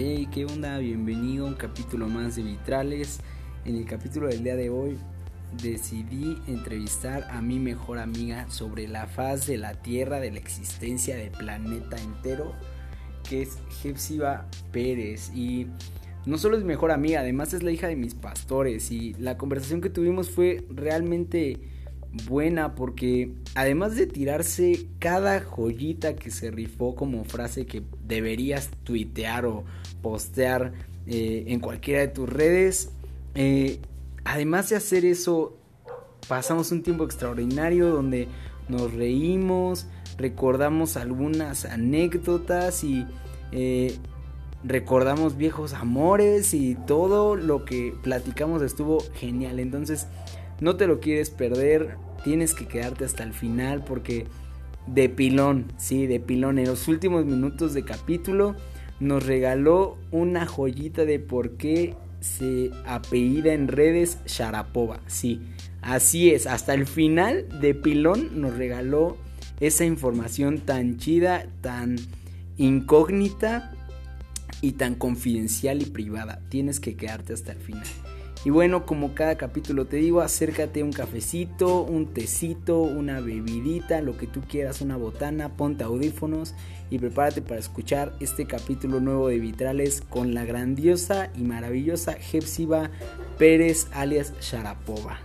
Hey, ¿qué onda? Bienvenido a un capítulo más de Vitrales. En el capítulo del día de hoy decidí entrevistar a mi mejor amiga sobre la faz de la Tierra, de la existencia del planeta entero, que es Jepsiba Pérez. Y no solo es mi mejor amiga, además es la hija de mis pastores. Y la conversación que tuvimos fue realmente buena porque además de tirarse cada joyita que se rifó como frase que deberías tuitear o postear eh, en cualquiera de tus redes, eh, además de hacer eso, pasamos un tiempo extraordinario donde nos reímos, recordamos algunas anécdotas y eh, recordamos viejos amores y todo lo que platicamos estuvo genial. Entonces, no te lo quieres perder, tienes que quedarte hasta el final porque de pilón, sí, de pilón. En los últimos minutos de capítulo nos regaló una joyita de por qué se apellida en redes Sharapova. Sí, así es. Hasta el final de pilón nos regaló esa información tan chida, tan incógnita y tan confidencial y privada. Tienes que quedarte hasta el final. Y bueno, como cada capítulo te digo, acércate un cafecito, un tecito, una bebidita, lo que tú quieras, una botana, ponte audífonos y prepárate para escuchar este capítulo nuevo de Vitrales con la grandiosa y maravillosa Jepsiba Pérez alias Sharapova.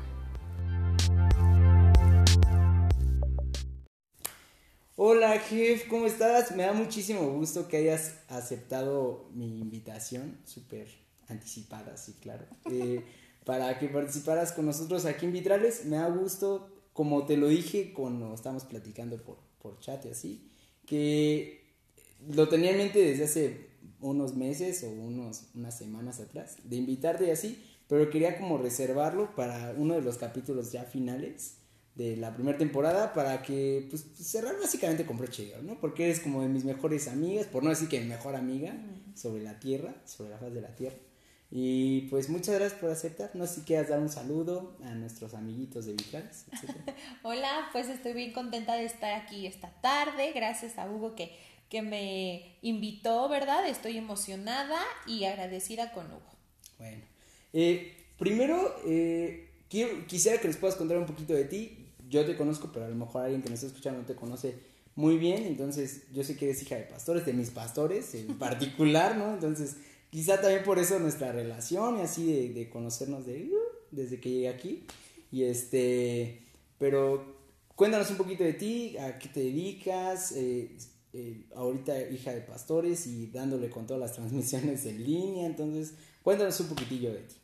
Hola Jef, ¿cómo estás? Me da muchísimo gusto que hayas aceptado mi invitación, súper anticipada, sí, claro. Eh, para que participaras con nosotros aquí en Vitrales. Me da gusto, como te lo dije cuando estábamos platicando por, por chat y así, que lo tenía en mente desde hace unos meses o unos, unas semanas atrás, de invitarte y así, pero quería como reservarlo para uno de los capítulos ya finales de la primera temporada para que pues cerrar básicamente con broche ¿no? Porque eres como de mis mejores amigas, por no decir que mi mejor amiga sobre la tierra, sobre la faz de la tierra. Y pues muchas gracias por aceptar. No sé si quieras dar un saludo a nuestros amiguitos de Vitrales. Hola, pues estoy bien contenta de estar aquí esta tarde. Gracias a Hugo que, que me invitó, ¿verdad? Estoy emocionada y agradecida con Hugo. Bueno, eh, primero eh, quiero, quisiera que les puedas contar un poquito de ti. Yo te conozco, pero a lo mejor alguien que me está escuchando no te conoce muy bien. Entonces, yo sé que eres hija de pastores, de mis pastores en particular, ¿no? Entonces quizá también por eso nuestra relación y así de, de conocernos de, uh, desde que llegué aquí. Y este, pero cuéntanos un poquito de ti, a qué te dedicas, eh, eh, ahorita hija de pastores y dándole con todas las transmisiones en línea, entonces cuéntanos un poquitillo de ti.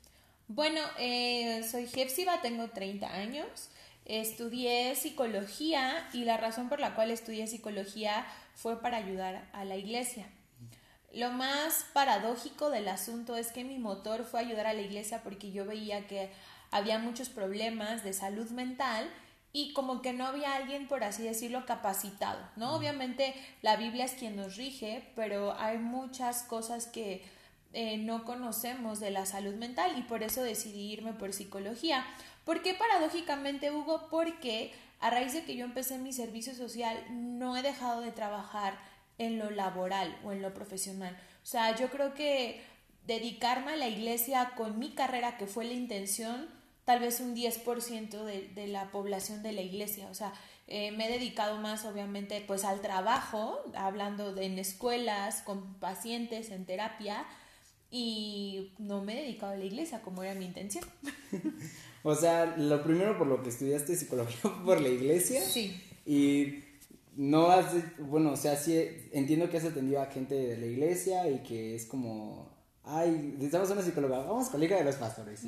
Bueno, eh, soy Jepsiba, tengo 30 años, estudié psicología y la razón por la cual estudié psicología fue para ayudar a la iglesia. Lo más paradójico del asunto es que mi motor fue ayudar a la iglesia porque yo veía que había muchos problemas de salud mental y como que no había alguien, por así decirlo, capacitado, ¿no? Obviamente la Biblia es quien nos rige, pero hay muchas cosas que eh, no conocemos de la salud mental y por eso decidí irme por psicología. ¿Por qué paradójicamente, Hugo? Porque a raíz de que yo empecé mi servicio social, no he dejado de trabajar en lo laboral o en lo profesional. O sea, yo creo que dedicarme a la iglesia con mi carrera, que fue la intención, tal vez un 10% de, de la población de la iglesia. O sea, eh, me he dedicado más, obviamente, pues al trabajo, hablando de, en escuelas, con pacientes, en terapia, y no me he dedicado a la iglesia como era mi intención. o sea, lo primero por lo que estudiaste psicología por la iglesia. Sí. Y no has, bueno, o sea, sí entiendo que has atendido a gente de la iglesia y que es como, ay, necesitamos una psicóloga, vamos con la hija de los pastores.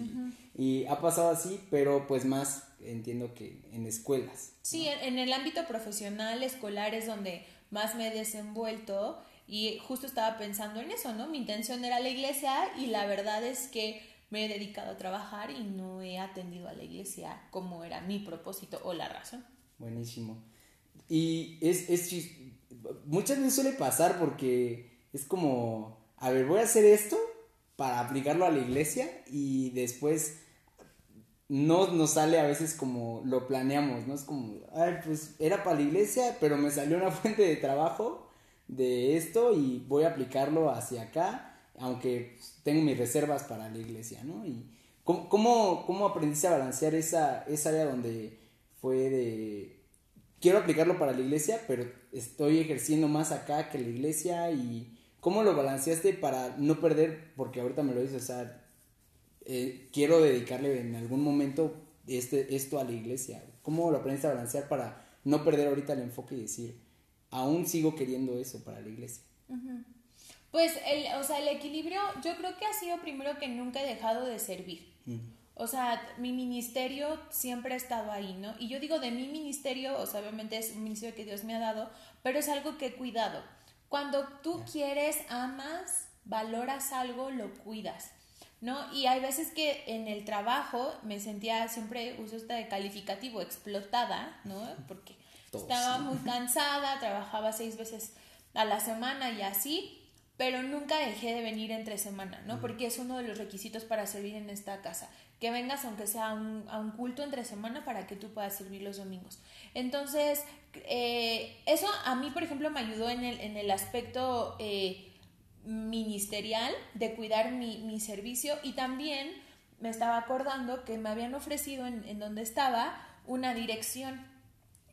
Y, ha pasado así, pero pues más entiendo que en escuelas. Sí, en, el ámbito profesional, escolar es donde más me he desenvuelto y justo estaba pensando en eso, ¿no? Mi intención era la iglesia y la verdad es que me he dedicado a trabajar y no he atendido a la iglesia como era mi propósito o la razón. Buenísimo. Y es, es muchas veces suele pasar porque es como, a ver, voy a hacer esto para aplicarlo a la iglesia y después no nos sale a veces como lo planeamos, ¿no? Es como, ay, pues era para la iglesia, pero me salió una fuente de trabajo de esto y voy a aplicarlo hacia acá aunque tengo mis reservas para la iglesia, ¿no? Y ¿cómo, cómo, aprendiste a balancear esa, esa área donde fue de, quiero aplicarlo para la iglesia, pero estoy ejerciendo más acá que la iglesia y cómo lo balanceaste para no perder, porque ahorita me lo dices, o sea, eh, quiero dedicarle en algún momento este, esto a la iglesia. ¿Cómo lo aprendiste a balancear para no perder ahorita el enfoque y decir, aún sigo queriendo eso para la iglesia? Pues, el, o sea, el equilibrio, yo creo que ha sido primero que nunca he dejado de servir. O sea, mi ministerio siempre ha estado ahí, ¿no? Y yo digo de mi ministerio, o sea, obviamente es un ministerio que Dios me ha dado, pero es algo que he cuidado. Cuando tú quieres, amas, valoras algo, lo cuidas. ¿no? Y hay veces que en el trabajo me sentía siempre, uso este calificativo, explotada, ¿no? Porque estaba muy cansada, trabajaba seis veces a la semana y así, pero nunca dejé de venir entre semana, ¿no? Porque es uno de los requisitos para servir en esta casa, que vengas aunque sea a un, culto entre semana para que tú puedas servir los domingos. Entonces, eh, eso a mí, por ejemplo, me ayudó en el, en el aspecto... Eh, ministerial de cuidar mi, servicio y también me estaba acordando que me habían ofrecido en, donde estaba una dirección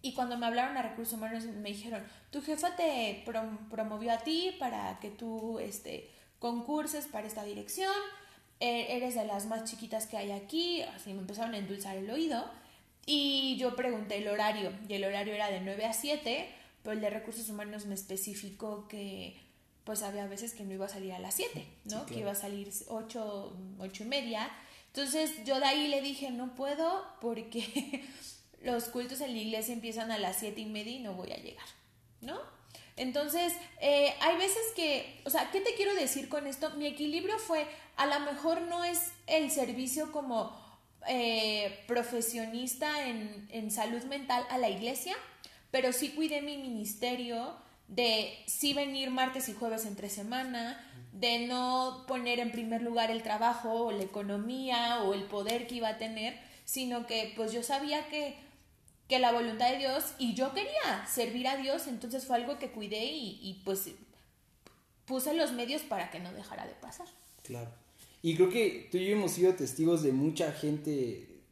y cuando me hablaron a recursos humanos me dijeron, tu jefa te promovió a ti para que tú este, concurses para esta dirección, eres de las más chiquitas que hay aquí, así me empezaron a endulzar el oído y yo pregunté el horario y el horario era de 9 a 7, pero el de recursos humanos me especificó que pues había veces que no iba a salir a las 7, ¿no? Que iba a salir 8, 8 y media. Entonces yo de ahí le dije, no puedo porque los cultos en la iglesia empiezan a las 7 y media y no voy a llegar, ¿no? Entonces, eh, hay veces que, o sea, ¿qué te quiero decir con esto? Mi equilibrio fue, a lo mejor no es el servicio como eh, profesionista en, en salud mental a la iglesia, pero sí cuidé mi ministerio, de sí venir martes y jueves entre semana, de no poner en primer lugar el trabajo o la economía o el poder que iba a tener, sino que pues yo sabía que, que la voluntad de Dios y yo quería servir a Dios, entonces fue algo que cuidé y, y pues puse los medios para que no dejara de pasar. Claro. Y creo que tú y yo hemos sido testigos de mucha gente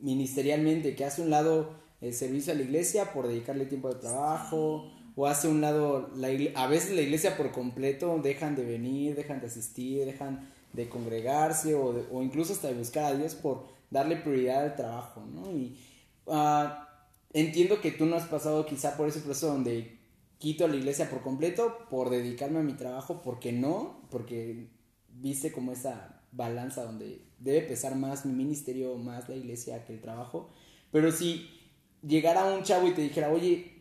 ministerialmente que hace un lado el servicio a la iglesia por dedicarle tiempo de trabajo o hace un lado, la a veces la iglesia por completo dejan de venir, dejan de asistir, dejan de congregarse o, o incluso hasta de buscar a Dios por darle prioridad al trabajo, ¿no? Y ah, entiendo que tú no has pasado quizá por ese proceso donde quito la iglesia por completo por dedicarme a mi trabajo, porque no, porque viste como esa balanza donde debe pesar más mi ministerio, más la iglesia que el trabajo, pero si llegara un chavo y te dijera, oye,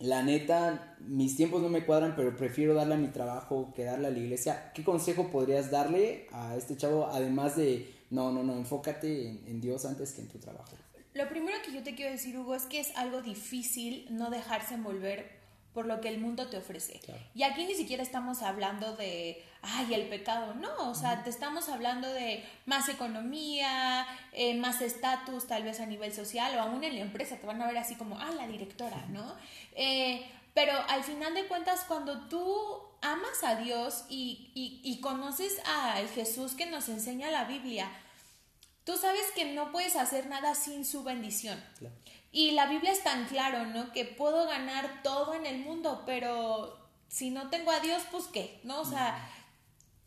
la neta, mis tiempos no me cuadran, pero prefiero darle a mi trabajo que darle a la iglesia. ¿Qué consejo podrías darle a este chavo, además de, no, no, no, enfócate en, Dios antes que en tu trabajo? Lo primero que yo te quiero decir, Hugo, es que es algo difícil no dejarse envolver por lo que el mundo te ofrece. Y aquí ni siquiera estamos hablando de, ay, el pecado, no, o sea, te estamos hablando de más economía, eh, más estatus tal vez a nivel social o aún en la empresa, te van a ver así como, ah, la directora, ¿no? Eh, pero al final de cuentas, cuando tú amas a Dios y, y, conoces al Jesús que nos enseña la Biblia, tú sabes que no puedes hacer nada sin su bendición. Y la Biblia es tan claro, ¿no? Que puedo ganar todo en el mundo, pero si no tengo a Dios, pues qué, ¿no? O sea,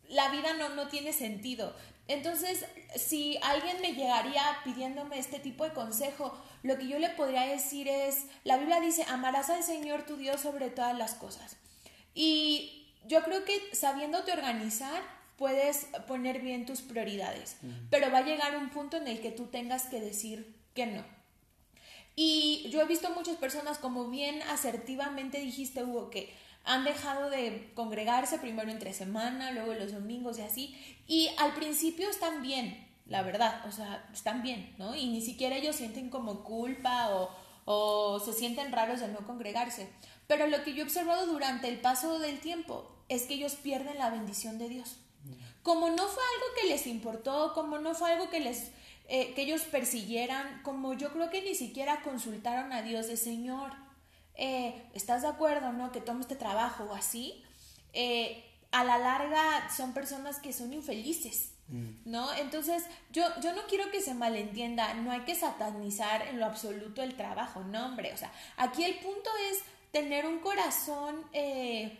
la vida no, no tiene sentido. Entonces, si alguien me llegaría pidiéndome este tipo de consejo, lo que yo le podría decir es, la Biblia dice, amarás al Señor tu Dios sobre todas las cosas. Y yo creo que sabiéndote organizar, puedes poner bien tus prioridades, pero va a llegar un punto en el que tú tengas que decir que no. Y yo he visto muchas personas, como bien asertivamente dijiste, Hugo, que han dejado de congregarse primero entre semana, luego los domingos y así. Y al principio están bien, la verdad, o sea, están bien, ¿no? Y ni siquiera ellos sienten como culpa o, o se sienten raros de no congregarse. Pero lo que yo he observado durante el paso del tiempo es que ellos pierden la bendición de Dios. Como no fue algo que les importó, como no fue algo que les eh, que ellos persiguieran, como yo creo que ni siquiera consultaron a Dios de Señor, eh, ¿estás de acuerdo, no? Que tome este trabajo o así. Eh, a la larga son personas que son infelices. Mm. ¿No? Entonces, yo, yo no quiero que se malentienda, no hay que satanizar en lo absoluto el trabajo, no, hombre. O sea, aquí el punto es tener un corazón eh,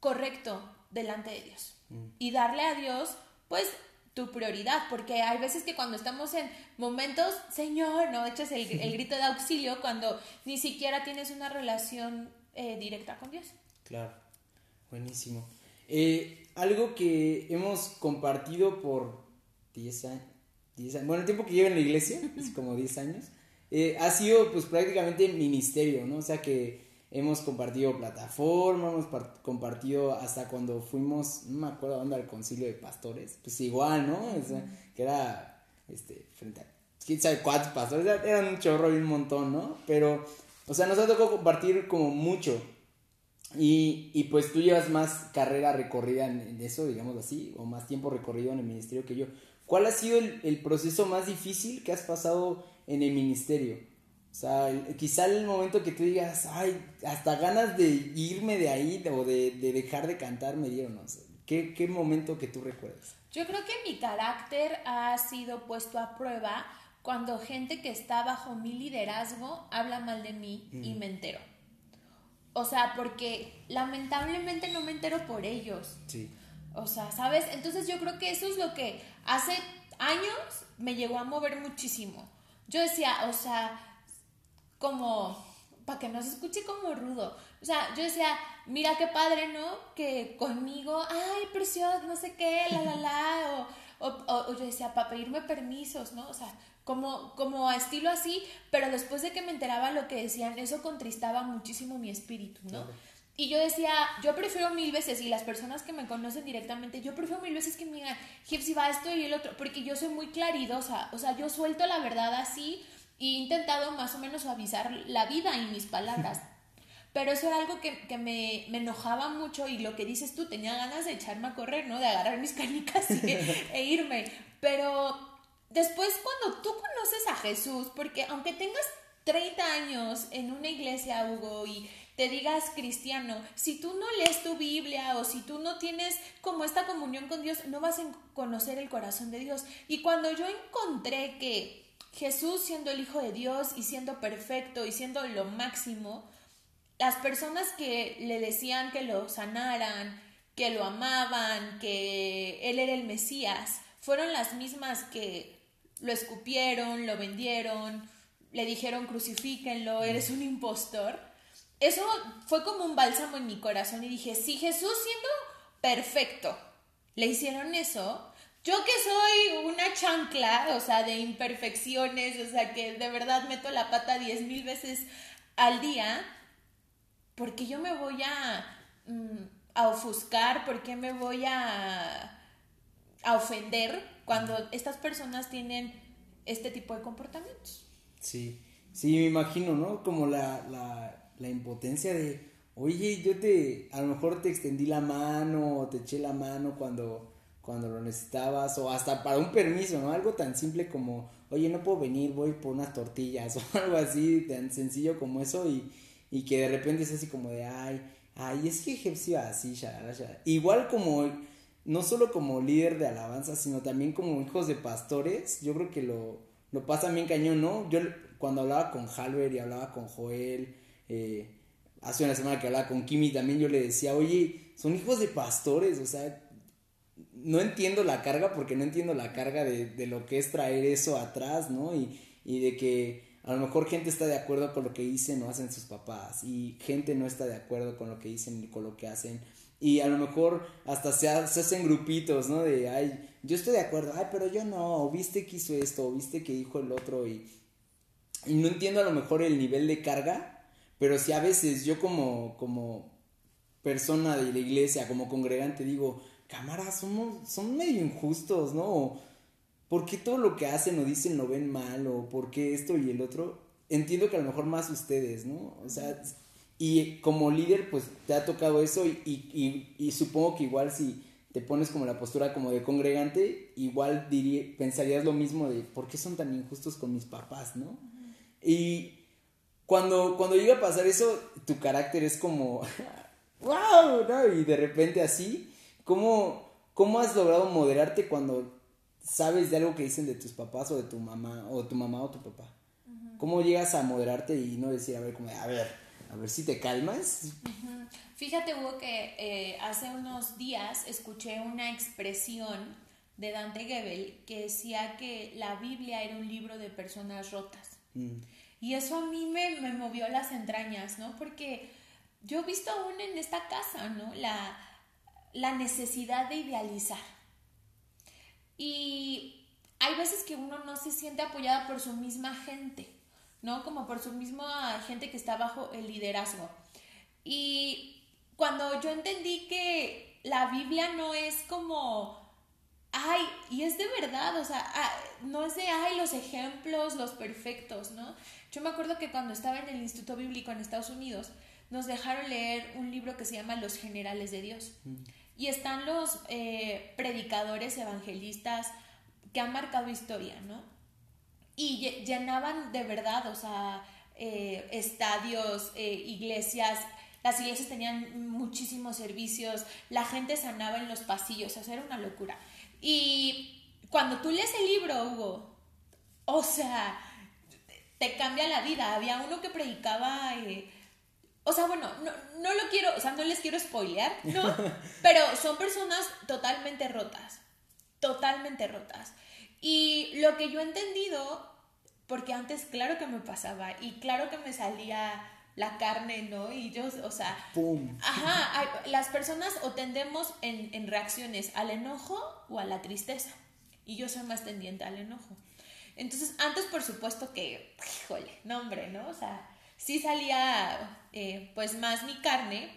correcto delante de Dios mm. y darle a Dios, pues, tu prioridad, porque hay veces que cuando estamos en momentos, Señor, no echas el, grito de auxilio cuando ni siquiera tienes una relación eh, directa con Dios. Claro, buenísimo. Eh, algo que hemos compartido por 10 años, bueno, el tiempo que llevo en la iglesia, es como 10 años, eh, ha sido pues prácticamente ministerio, ¿no? O sea que hemos compartido plataforma, hemos compartido hasta cuando fuimos, no me acuerdo dónde, al concilio de pastores, pues igual, ¿no? O sea, que era, este, frente a, quién sabe cuántos pastores, eran un chorro y un montón, ¿no? Pero, o sea, nos ha tocado compartir como mucho. Y, y pues tú llevas más carrera recorrida en, eso, digamos así, o más tiempo recorrido en el ministerio que yo. ¿Cuál ha sido el, el proceso más difícil que has pasado en el ministerio? O sea, quizá el momento que tú digas, ay, hasta ganas de irme de ahí o de, dejar de cantar me dieron, no sé. ¿Qué, ¿Qué momento que tú recuerdas? Yo creo que mi carácter ha sido puesto a prueba cuando gente que está bajo mi liderazgo habla mal de mí y me entero. O sea, porque lamentablemente no me entero por ellos. Sí. O sea, ¿sabes? Entonces yo creo que eso es lo que hace años me llegó a mover muchísimo. Yo decía, o sea, como, para que no se escuche como rudo. O sea, yo decía, mira qué padre, ¿no? Que conmigo, ay, precioso, no sé qué, la, la, la. O, o, yo decía, para pedirme permisos, ¿no? O sea, como, como a estilo así, pero después de que me enteraba lo que decían, eso contristaba muchísimo mi espíritu, ¿no? Y yo decía, yo prefiero mil veces, y las personas que me conocen directamente, yo prefiero mil veces que me digan, si va esto y el otro, porque yo soy muy claridosa, o sea, yo suelto la verdad así, y he intentado más o menos suavizar la vida y mis palabras. Pero eso era algo que, me, enojaba mucho y lo que dices tú, tenía ganas de echarme a correr, ¿no? De agarrar mis canicas e irme. Pero después cuando tú conoces a Jesús, porque aunque tengas 30 años en una iglesia, Hugo, y te digas cristiano, si tú no lees tu Biblia o si tú no tienes como esta comunión con Dios, no vas a conocer el corazón de Dios. Y cuando yo encontré que Jesús siendo el Hijo de Dios y siendo perfecto y siendo lo máximo, las personas que le decían que lo sanaran, que lo amaban, que Él era el Mesías, fueron las mismas que lo escupieron, lo vendieron, le dijeron crucifíquenlo, eres un impostor. Eso fue como un bálsamo en mi corazón y dije, si Jesús siendo perfecto le hicieron eso, yo que soy una chancla, o sea, de imperfecciones, o sea, que de verdad meto la pata diez mil veces al día, ¿por qué yo me voy a, mm, a ofuscar? ¿Por qué me voy a, a ofender cuando estas personas tienen este tipo de comportamientos? Sí, sí, me imagino, ¿no? Como la, la, la impotencia de, oye, yo te, a lo mejor te extendí la mano, o te eché la mano cuando cuando lo necesitabas o hasta para un permiso, ¿no? Algo tan simple como, oye, no puedo venir, voy por unas tortillas o algo así, tan sencillo como eso y, y que de repente es así como de, ay, ay, es que Jepsi así, shalala, shalala. Igual como, no solo como líder de alabanza, sino también como hijos de pastores, yo creo que lo, lo pasa bien cañón, ¿no? Yo cuando hablaba con Halber y hablaba con Joel, eh, hace una semana que hablaba con Kimi también yo le decía, oye, son hijos de pastores, o sea, no entiendo la carga porque no entiendo la carga de, lo que es traer eso atrás, ¿no? Y, de que a lo mejor gente está de acuerdo con lo que dicen o hacen sus papás y gente no está de acuerdo con lo que dicen y con lo que hacen. Y a lo mejor hasta se, hacen grupitos, ¿no? De, ay, yo estoy de acuerdo, ay, pero yo no, o viste que hizo esto, o viste que dijo el otro y, y no entiendo a lo mejor el nivel de carga, pero si a veces yo como, como persona de la iglesia, como congregante, digo, cámara, somos, son medio injustos, ¿no? ¿Por qué todo lo que hacen o dicen lo ven mal? ¿O por qué esto y el otro? Entiendo que a lo mejor más ustedes, ¿no? O sea, y como líder, pues te ha tocado eso y, y, supongo que igual si te pones como la postura como de congregante, igual diría, pensarías lo mismo de por qué son tan injustos con mis papás, ¿no? Y cuando, cuando llega a pasar eso, tu carácter es como, wow. Y de repente así, ¿cómo, ¿cómo has logrado moderarte cuando sabes de algo que dicen de tus papás o de tu mamá, o tu mamá o tu papá? ¿Cómo llegas a moderarte y no decir, a ver, como, a ver, a ver si te calmas? Fíjate, Hugo, que eh, hace unos días escuché una expresión de Dante Gebel que decía que la Biblia era un libro de personas rotas. Mm. Y eso a mí me, me, movió las entrañas, ¿no? Porque yo he visto aún en esta casa, ¿no? La, la necesidad de idealizar. Y hay veces que uno no se siente apoyada por su misma gente, ¿no? Como por su misma gente que está bajo el liderazgo. Y cuando yo entendí que la Biblia no es como ay, y es de verdad, o sea, ah, no es de, ay, los ejemplos, los perfectos, ¿no? Yo me acuerdo que cuando estaba en el Instituto Bíblico en Estados Unidos, nos dejaron leer un libro que se llama Los Generales de Dios. Mm. Y están los eh, predicadores evangelistas que han marcado historia, ¿no? Y llenaban de verdad, o sea, eh, estadios, eh, iglesias, las iglesias tenían muchísimos servicios, la gente sanaba en los pasillos, o sea, era una locura. Y cuando tú lees el libro, Hugo, o sea, te cambia la vida. Había uno que predicaba... o sea, bueno, no, no, lo quiero, o sea, no les quiero spoilear, ¿no? Pero son personas totalmente rotas, totalmente rotas. Y lo que yo he entendido, porque antes claro que me pasaba y claro que me salía la carne, ¿no? Y yo, o sea, ¡Pum! Ajá, las personas o tendemos en, en, reacciones al enojo o a la tristeza. Y yo soy más tendiente al enojo. Entonces, antes por supuesto que, híjole, no hombre, ¿no? O sea, sí salía eh, pues más mi carne.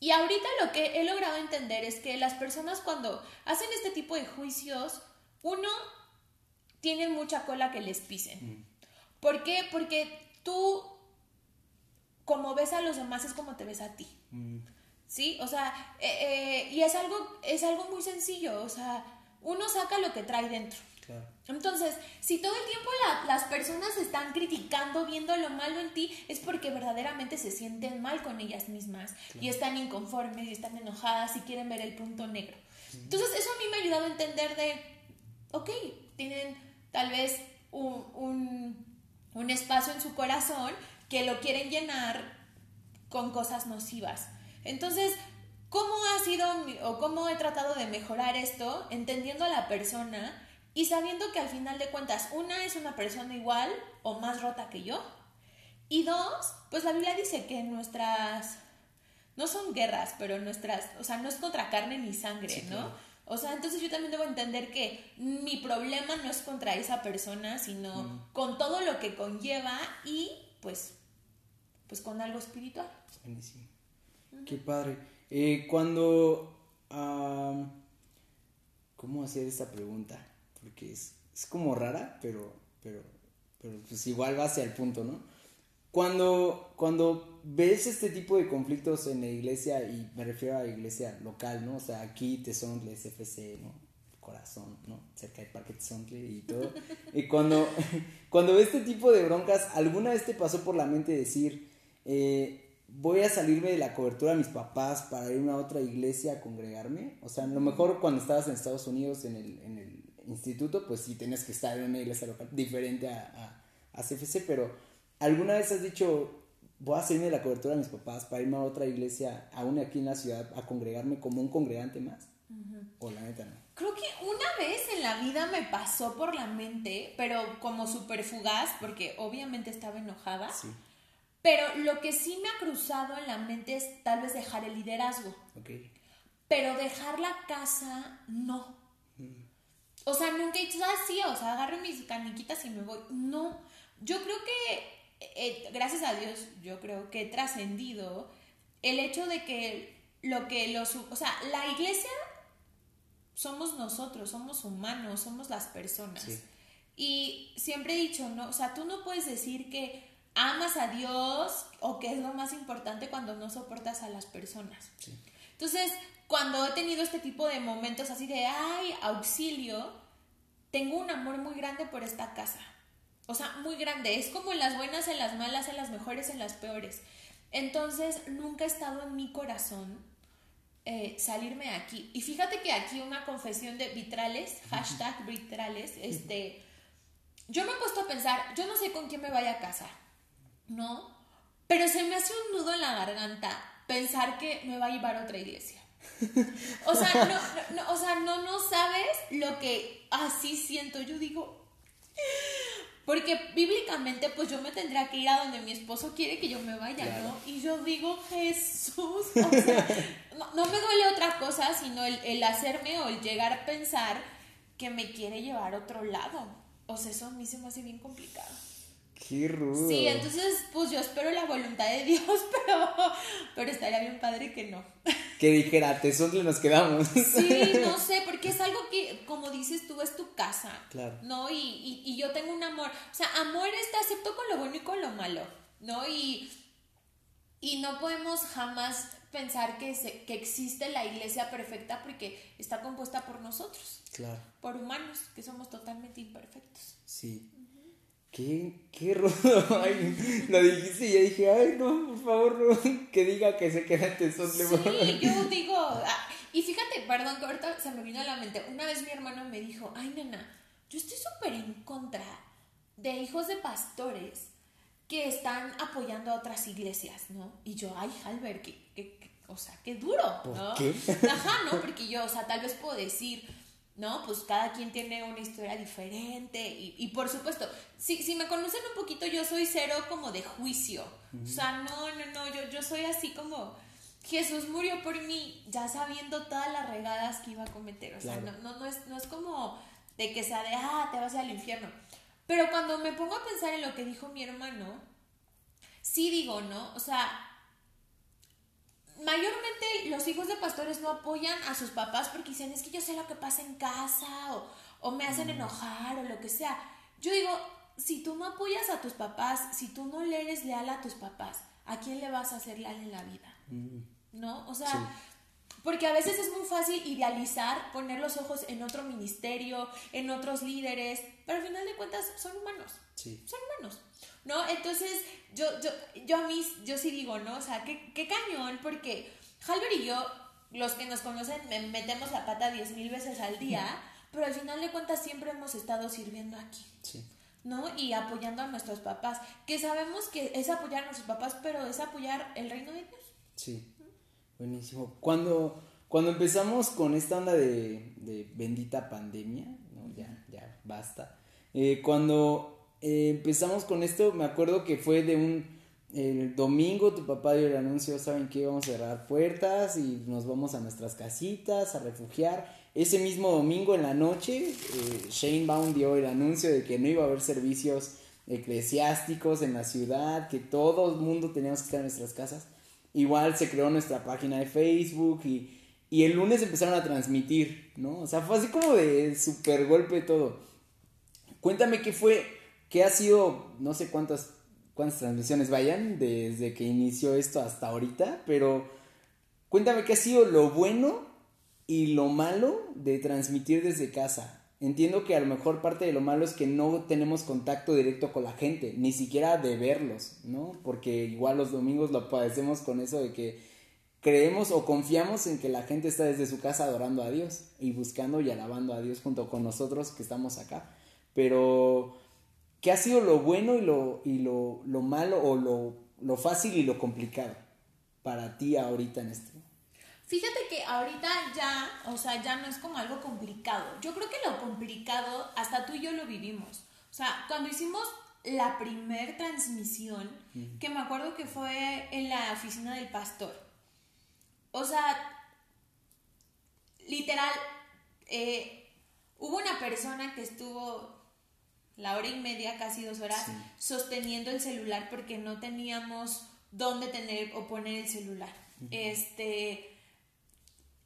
Y ahorita lo que he logrado entender es que las personas cuando hacen este tipo de juicios, uno, tienen mucha cola que les pisen. Mm. ¿Por qué? Porque tú como ves a los demás es como te ves a ti. Mm. ¿Sí? O sea, eh, eh, y es algo, es algo muy sencillo, o sea, uno saca lo que trae dentro. Entonces, si todo el tiempo las personas están criticando, viendo lo malo en ti, es porque verdaderamente se sienten mal con ellas mismas y están inconformes y están enojadas y quieren ver el punto negro. Entonces, eso a mí me ha ayudado a entender de, ok, tienen tal vez un, un, un espacio en su corazón que lo quieren llenar con cosas nocivas. Entonces, ¿cómo ha sido o cómo he tratado de mejorar esto? Entendiendo a la persona y sabiendo que al final de cuentas, una es una persona igual o más rota que yo. Y dos, pues la Biblia dice que nuestras, no son guerras, pero nuestras, o sea, no es contra carne ni sangre, ¿no? O sea, entonces yo también debo entender que mi problema no es contra esa persona, sino mm. con todo lo que conlleva y pues pues con algo espiritual. Buenísimo. Qué padre. Eh, cuando... ¿Cómo hacer esta pregunta? Porque es, como rara, pero, pero, pero pues igual va hacia el punto, ¿no? Cuando, cuando ves este tipo de conflictos en la iglesia, y me refiero a la iglesia local, ¿no? O sea, aquí Tesontle, CFC, ¿no? Corazón, ¿no? Cerca del Parque Tesontle y todo. y cuando, cuando ves este tipo de broncas, ¿alguna vez te pasó por la mente decir, eh, voy a salirme de la cobertura de mis papás para ir a otra iglesia a congregarme. O sea, a lo mejor cuando estabas en Estados Unidos en el, en el instituto, pues sí tenías que estar en una iglesia local diferente a, a, a, CFC, pero ¿alguna vez has dicho, voy a salirme de la cobertura de mis papás para irme a otra iglesia, aún aquí en la ciudad, a congregarme como un congregante más? ¿O la neta no? Creo que una vez en la vida me pasó por la mente, pero como súper fugaz, porque obviamente estaba enojada. Sí pero lo que sí me ha cruzado en la mente es tal vez dejar el liderazgo. Pero dejar la casa, no. O sea, nunca he dicho así, ah, o sea, agarro mis caniquitas y me voy. No. Yo creo que, eh, gracias a Dios, yo creo que he trascendido el hecho de que lo que los. O sea, la iglesia somos nosotros, somos humanos, somos las personas. Y siempre he dicho, no, o sea, tú no puedes decir que amas a Dios o qué es lo más importante cuando no soportas a las personas. Entonces, cuando he tenido este tipo de momentos así de, ay, auxilio, tengo un amor muy grande por esta casa. O sea, muy grande. Es como en las buenas, en las malas, en las mejores, en las peores. Entonces, nunca ha estado en mi corazón eh, salirme de aquí. Y fíjate que aquí una confesión de vitrales, hashtag vitrales, este, yo me he puesto a pensar, yo no sé con quién me vaya a casar, ¿no? Pero se me hace un nudo en la garganta pensar que me va a llevar a otra iglesia. O sea, no, no, o sea, no, no sabes lo que así siento. Yo digo, porque bíblicamente, pues yo me tendría que ir a donde mi esposo quiere que yo me vaya, ¿no? Y yo digo, Jesús, o sea, no, me duele otra cosa, sino el, el, hacerme o el llegar a pensar que me quiere llevar a otro lado. O sea, eso a mí se me hace bien complicado. Qué rudo. Sí, entonces, pues yo espero la voluntad de Dios, pero, pero estaría bien padre que no. Que dijera, tesontle nos quedamos. Sí, no sé, porque es algo que, como dices tú, es tu casa. Claro. ¿No? Y, y, yo tengo un amor. O sea, amor está acepto con lo bueno y con lo malo. ¿No? Y, y no podemos jamás pensar que, se, que existe la iglesia perfecta porque está compuesta por nosotros. Claro. Por humanos, que somos totalmente imperfectos. Sí. Qué, qué rudo. Ay, lo dijiste y ya dije, ay, no, por favor, no, que diga que se queda en Sí, yo digo, ah, y fíjate, perdón, que ahorita se me vino a la mente. Una vez mi hermano me dijo, ay, nena, yo estoy súper en contra de hijos de pastores que están apoyando a otras iglesias, ¿no? Y yo, ay, Halber, que, o sea, qué duro, ¿no? ¿Qué? Ajá, ¿no? Porque yo, o sea, tal vez puedo decir, ¿no? Pues cada quien tiene una historia diferente y, y por supuesto, si, si, me conocen un poquito, yo soy cero como de juicio. O sea, no, no, no, yo, yo soy así como, Jesús murió por mí, ya sabiendo todas las regadas que iba a cometer. O sea, no, no, no, es, no es como de que sea de, ah, te vas al infierno. Pero cuando me pongo a pensar en lo que dijo mi hermano, sí digo, ¿no? O sea, mayormente los hijos de pastores no apoyan a sus papás porque dicen, es que yo sé lo que pasa en casa o, o me hacen enojar o lo que sea. Yo digo, si tú no apoyas a tus papás, si tú no le eres leal a tus papás, ¿a quién le vas a ser leal en la vida? Mm. ¿No? O sea, porque a veces es muy fácil idealizar, poner los ojos en otro ministerio, en otros líderes, pero al final de cuentas son humanos. Sí. Son humanos. ¿no? Entonces, yo, yo, yo a mí, yo sí digo, ¿no? O sea, qué, qué cañón, porque Halber y yo, los que nos conocen, metemos la pata diez mil veces al día, pero al final de cuentas siempre hemos estado sirviendo aquí. Sí. ¿no? Y apoyando a nuestros papás, que sabemos que es apoyar a nuestros papás, pero es apoyar el reino de Dios. Sí, buenísimo. Cuando, cuando empezamos con esta onda de, bendita pandemia, ¿no? Ya, ya, basta. Eh, cuando eh, empezamos con esto, me acuerdo que fue de un el domingo tu papá dio el anuncio, saben que vamos a cerrar puertas y nos vamos a nuestras casitas a refugiar. Ese mismo domingo en la noche, eh, Shane Baum dio el anuncio de que no iba a haber servicios eclesiásticos en la ciudad, que todo el mundo teníamos que estar en nuestras casas. Igual se creó nuestra página de Facebook y, y el lunes empezaron a transmitir, ¿no? O sea, fue así como de super golpe todo. Cuéntame qué fue que ha sido, no sé cuántas, cuántas transmisiones vayan desde que inició esto hasta ahorita, pero cuéntame qué ha sido lo bueno y lo malo de transmitir desde casa. Entiendo que a lo mejor parte de lo malo es que no tenemos contacto directo con la gente, ni siquiera de verlos, ¿no? Porque igual los domingos lo padecemos con eso de que creemos o confiamos en que la gente está desde su casa adorando a Dios y buscando y alabando a Dios junto con nosotros que estamos acá. Pero ¿Qué ha sido lo bueno y lo, y lo, lo malo o lo, lo, fácil y lo complicado para ti ahorita en esto? Fíjate que ahorita ya, o sea, ya no es como algo complicado. Yo creo que lo complicado, hasta tú y yo lo vivimos. O sea, cuando hicimos la primer transmisión, que me acuerdo que fue en la oficina del pastor. O sea, literal, eh, hubo una persona que estuvo la hora y media, casi dos horas, sosteniendo el celular porque no teníamos dónde tener o poner el celular. Este,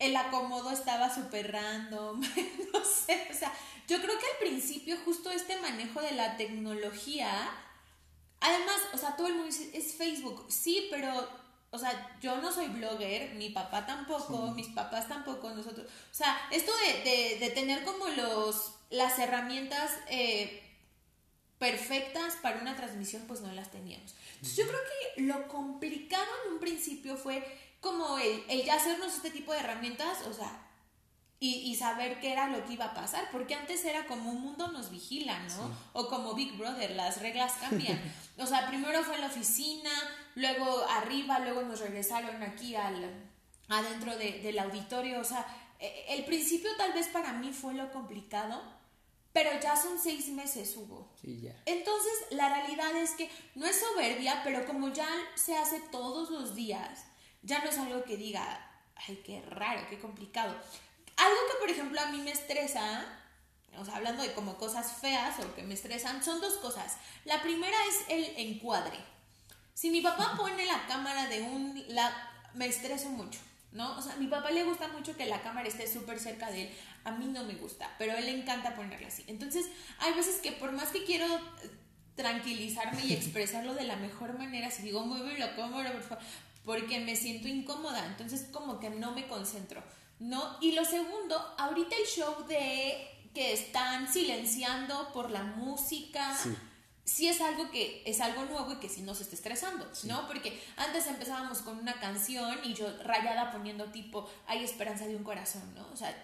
el acomodo estaba súper random, no sé, o sea, yo creo que al principio justo este manejo de la tecnología, además, o sea, todo el mundo dice, es Facebook, sí, pero, o sea, yo no soy blogger, mi papá tampoco, mis papás tampoco, nosotros, o sea, esto de, de, tener como los, las herramientas... Eh, perfectas para una transmisión, pues no las teníamos. Entonces yo creo que lo complicado en un principio fue como el, el ya hacernos este tipo de herramientas, o sea, y, saber qué era lo que iba a pasar, porque antes era como un mundo nos vigila, ¿no? O como Big Brother, las reglas cambian. o sea, primero fue en la oficina, luego arriba, luego nos regresaron aquí al, adentro del auditorio, o sea, e, el principio tal vez para mí fue lo complicado, pero ya son seis meses, Hugo. Sí, ya. Entonces, la realidad es que no es soberbia, pero como ya se hace todos los días, ya no es algo que diga, ay, qué raro, qué complicado. Algo que, por ejemplo, a mí me estresa, o sea, hablando de como cosas feas o que me estresan, son dos cosas. La primera es el encuadre. Si mi papá pone la cámara de un... La, me estreso mucho, ¿no? O sea, a mi papá le gusta mucho que la cámara esté súper cerca de él. A mí no me gusta, pero a él le encanta ponerla así. Entonces, hay veces que por más que quiero tranquilizarme y expresarlo de la mejor manera, si digo, mueve la cámara, por favor, porque me siento incómoda. Entonces, como que no me concentro. ¿no? Y lo segundo, ahorita el show de que están silenciando por la música, sí. es algo que es algo nuevo y que sí nos está estresando, ¿no? Porque antes empezábamos con una canción y yo rayada poniendo tipo, hay esperanza de un corazón, ¿no? O sea,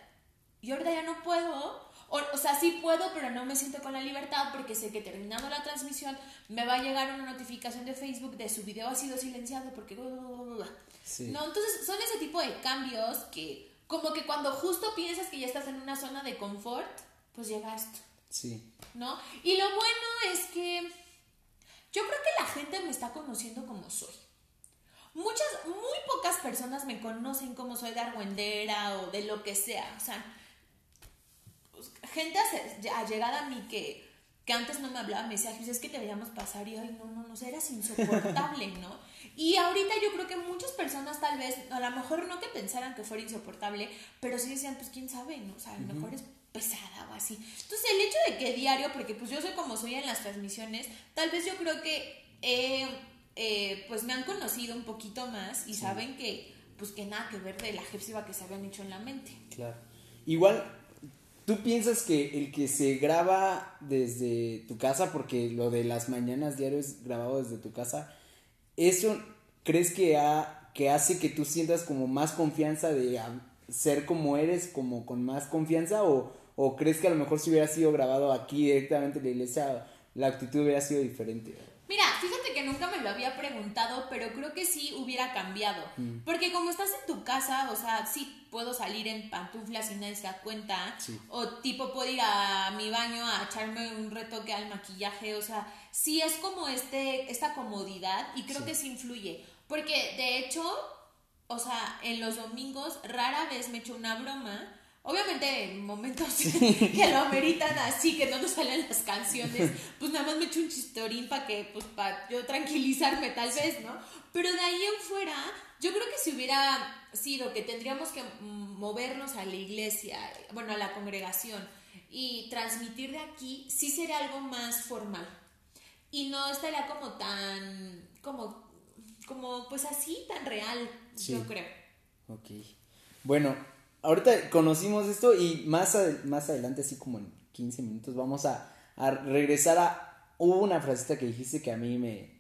yo ahorita ya no puedo, o, o, sea, sí puedo, pero no me siento con la libertad porque sé que terminando la transmisión me va a llegar una notificación de Facebook de su video ha sido silenciado porque... Sí. No, entonces son ese tipo de cambios que como que cuando justo piensas que ya estás en una zona de confort, pues llega esto. Sí. ¿No? Y lo bueno es que yo creo que la gente me está conociendo como soy. Muchas, muy pocas personas me conocen como soy de argüendera o de lo que sea. O sea, pues, gente allegada a mí que, que antes no me hablaba, me decía, es que te veíamos pasar y, ay, no, no, no, eras insoportable, ¿no? Y ahorita yo creo que muchas personas tal vez, a lo mejor no que pensaran que fuera insoportable, pero sí decían, pues quién sabe, ¿no? O sea, a lo mejor es pesada o así. Entonces el hecho de que diario, porque pues yo soy como soy en las transmisiones, tal vez yo creo que eh, pues me han conocido un poquito más y saben que pues que nada que ver de la jepsiva que se habían hecho en la mente. Claro. Igual, ¿tú piensas que el que se graba desde tu casa, porque lo de las mañanas diarios grabado desde tu casa, ¿eso crees que, ha, que hace que tú sientas como más confianza de ser como eres, como con más confianza? ¿O, o crees que a lo mejor si hubiera sido grabado aquí directamente en la iglesia, la actitud hubiera sido diferente? Mira, fíjate que nunca me lo había preguntado, pero creo que sí hubiera cambiado. Mm. Porque como estás en tu casa, o sea, sí puedo salir en pantuflas y nadie se da cuenta. O tipo puedo ir a mi baño a echarme un retoque al maquillaje. O sea, sí es como este, esta comodidad y creo que sí influye. Porque de hecho, o sea, en los domingos rara vez me echo una broma Obviamente en momentos que lo ameritan así, que no nos salen las canciones, pues nada más me echo un chistorín para que, pues para yo tranquilizarme tal vez, ¿no? Pero de ahí en fuera, yo creo que si hubiera sido que tendríamos que movernos a la iglesia, bueno, a la congregación y transmitir de aquí, sí sería algo más formal. Y no estaría como tan, como, como pues así, tan real, yo creo. Ok. Bueno, ahorita conocimos esto y más, más adelante, así como en 15 minutos, vamos a, regresar a... Hubo una frasita que dijiste que a mí me...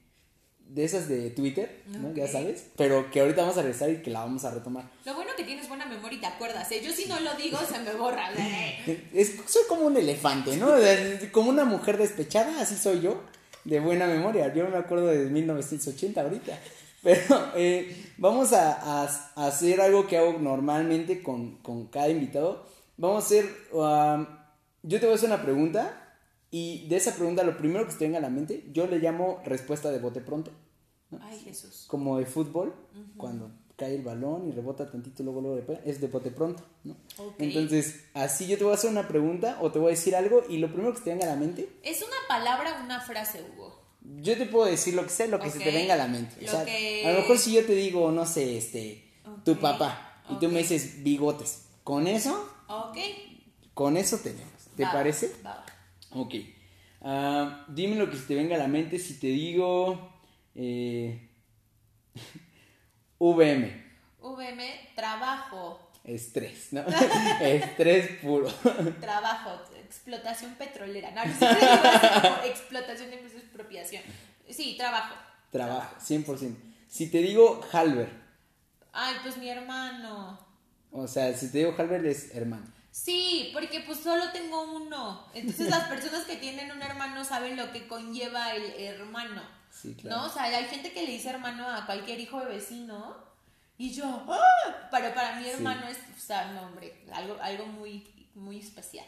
De esas de Twitter, ¿no? Ya sabes. Pero que ahorita vamos a regresar y que la vamos a retomar. Lo bueno que tienes buena memoria y te acuerdas, ¿eh? Yo si no lo digo, se me borra. es, soy como un elefante, ¿no? Como una mujer despechada, así soy yo. De buena memoria. Yo me acuerdo de 1980 ahorita. Pero eh, vamos a, hacer algo que hago normalmente con, cada invitado. Vamos a hacer, um, yo te voy a hacer una pregunta y de esa pregunta lo primero que se te venga a la mente, yo le llamo respuesta de bote pronto. Ay, Jesús. Como de fútbol, cuando cae el balón y rebota tantito, luego, luego es de bote pronto, ¿no? Entonces, así yo te voy a hacer una pregunta o te voy a decir algo y lo primero que se te venga a la mente. ¿Es una palabra o una frase, Hugo? Yo te puedo decir lo que sé, lo que se te venga a la mente. O sea, a lo mejor si yo te digo, no sé, este, tu papá, y tú me dices bigotes, ¿con eso? Ok. Con eso tenemos. ¿Te parece? Va. Ok. Uh, dime lo que se te venga a la mente si te digo eh, VM. VM, trabajo. Estrés, ¿no? Estrés puro. Trabajo, explotación petrolera. No, explotación de expropiación. Sí, trabajo. Trabajo, 100%. Si te digo Halber. Ay, pues mi hermano. O sea, si te digo Halbert es hermano. Sí, porque pues solo tengo uno. Entonces las personas que tienen un hermano saben lo que conlleva el hermano. Sí, claro. ¿No? O sea, hay gente que le dice hermano a cualquier hijo de vecino. Y yo, ¡ah! Pero para mi hermano es, o sea, no, hombre, algo, algo muy, muy especial.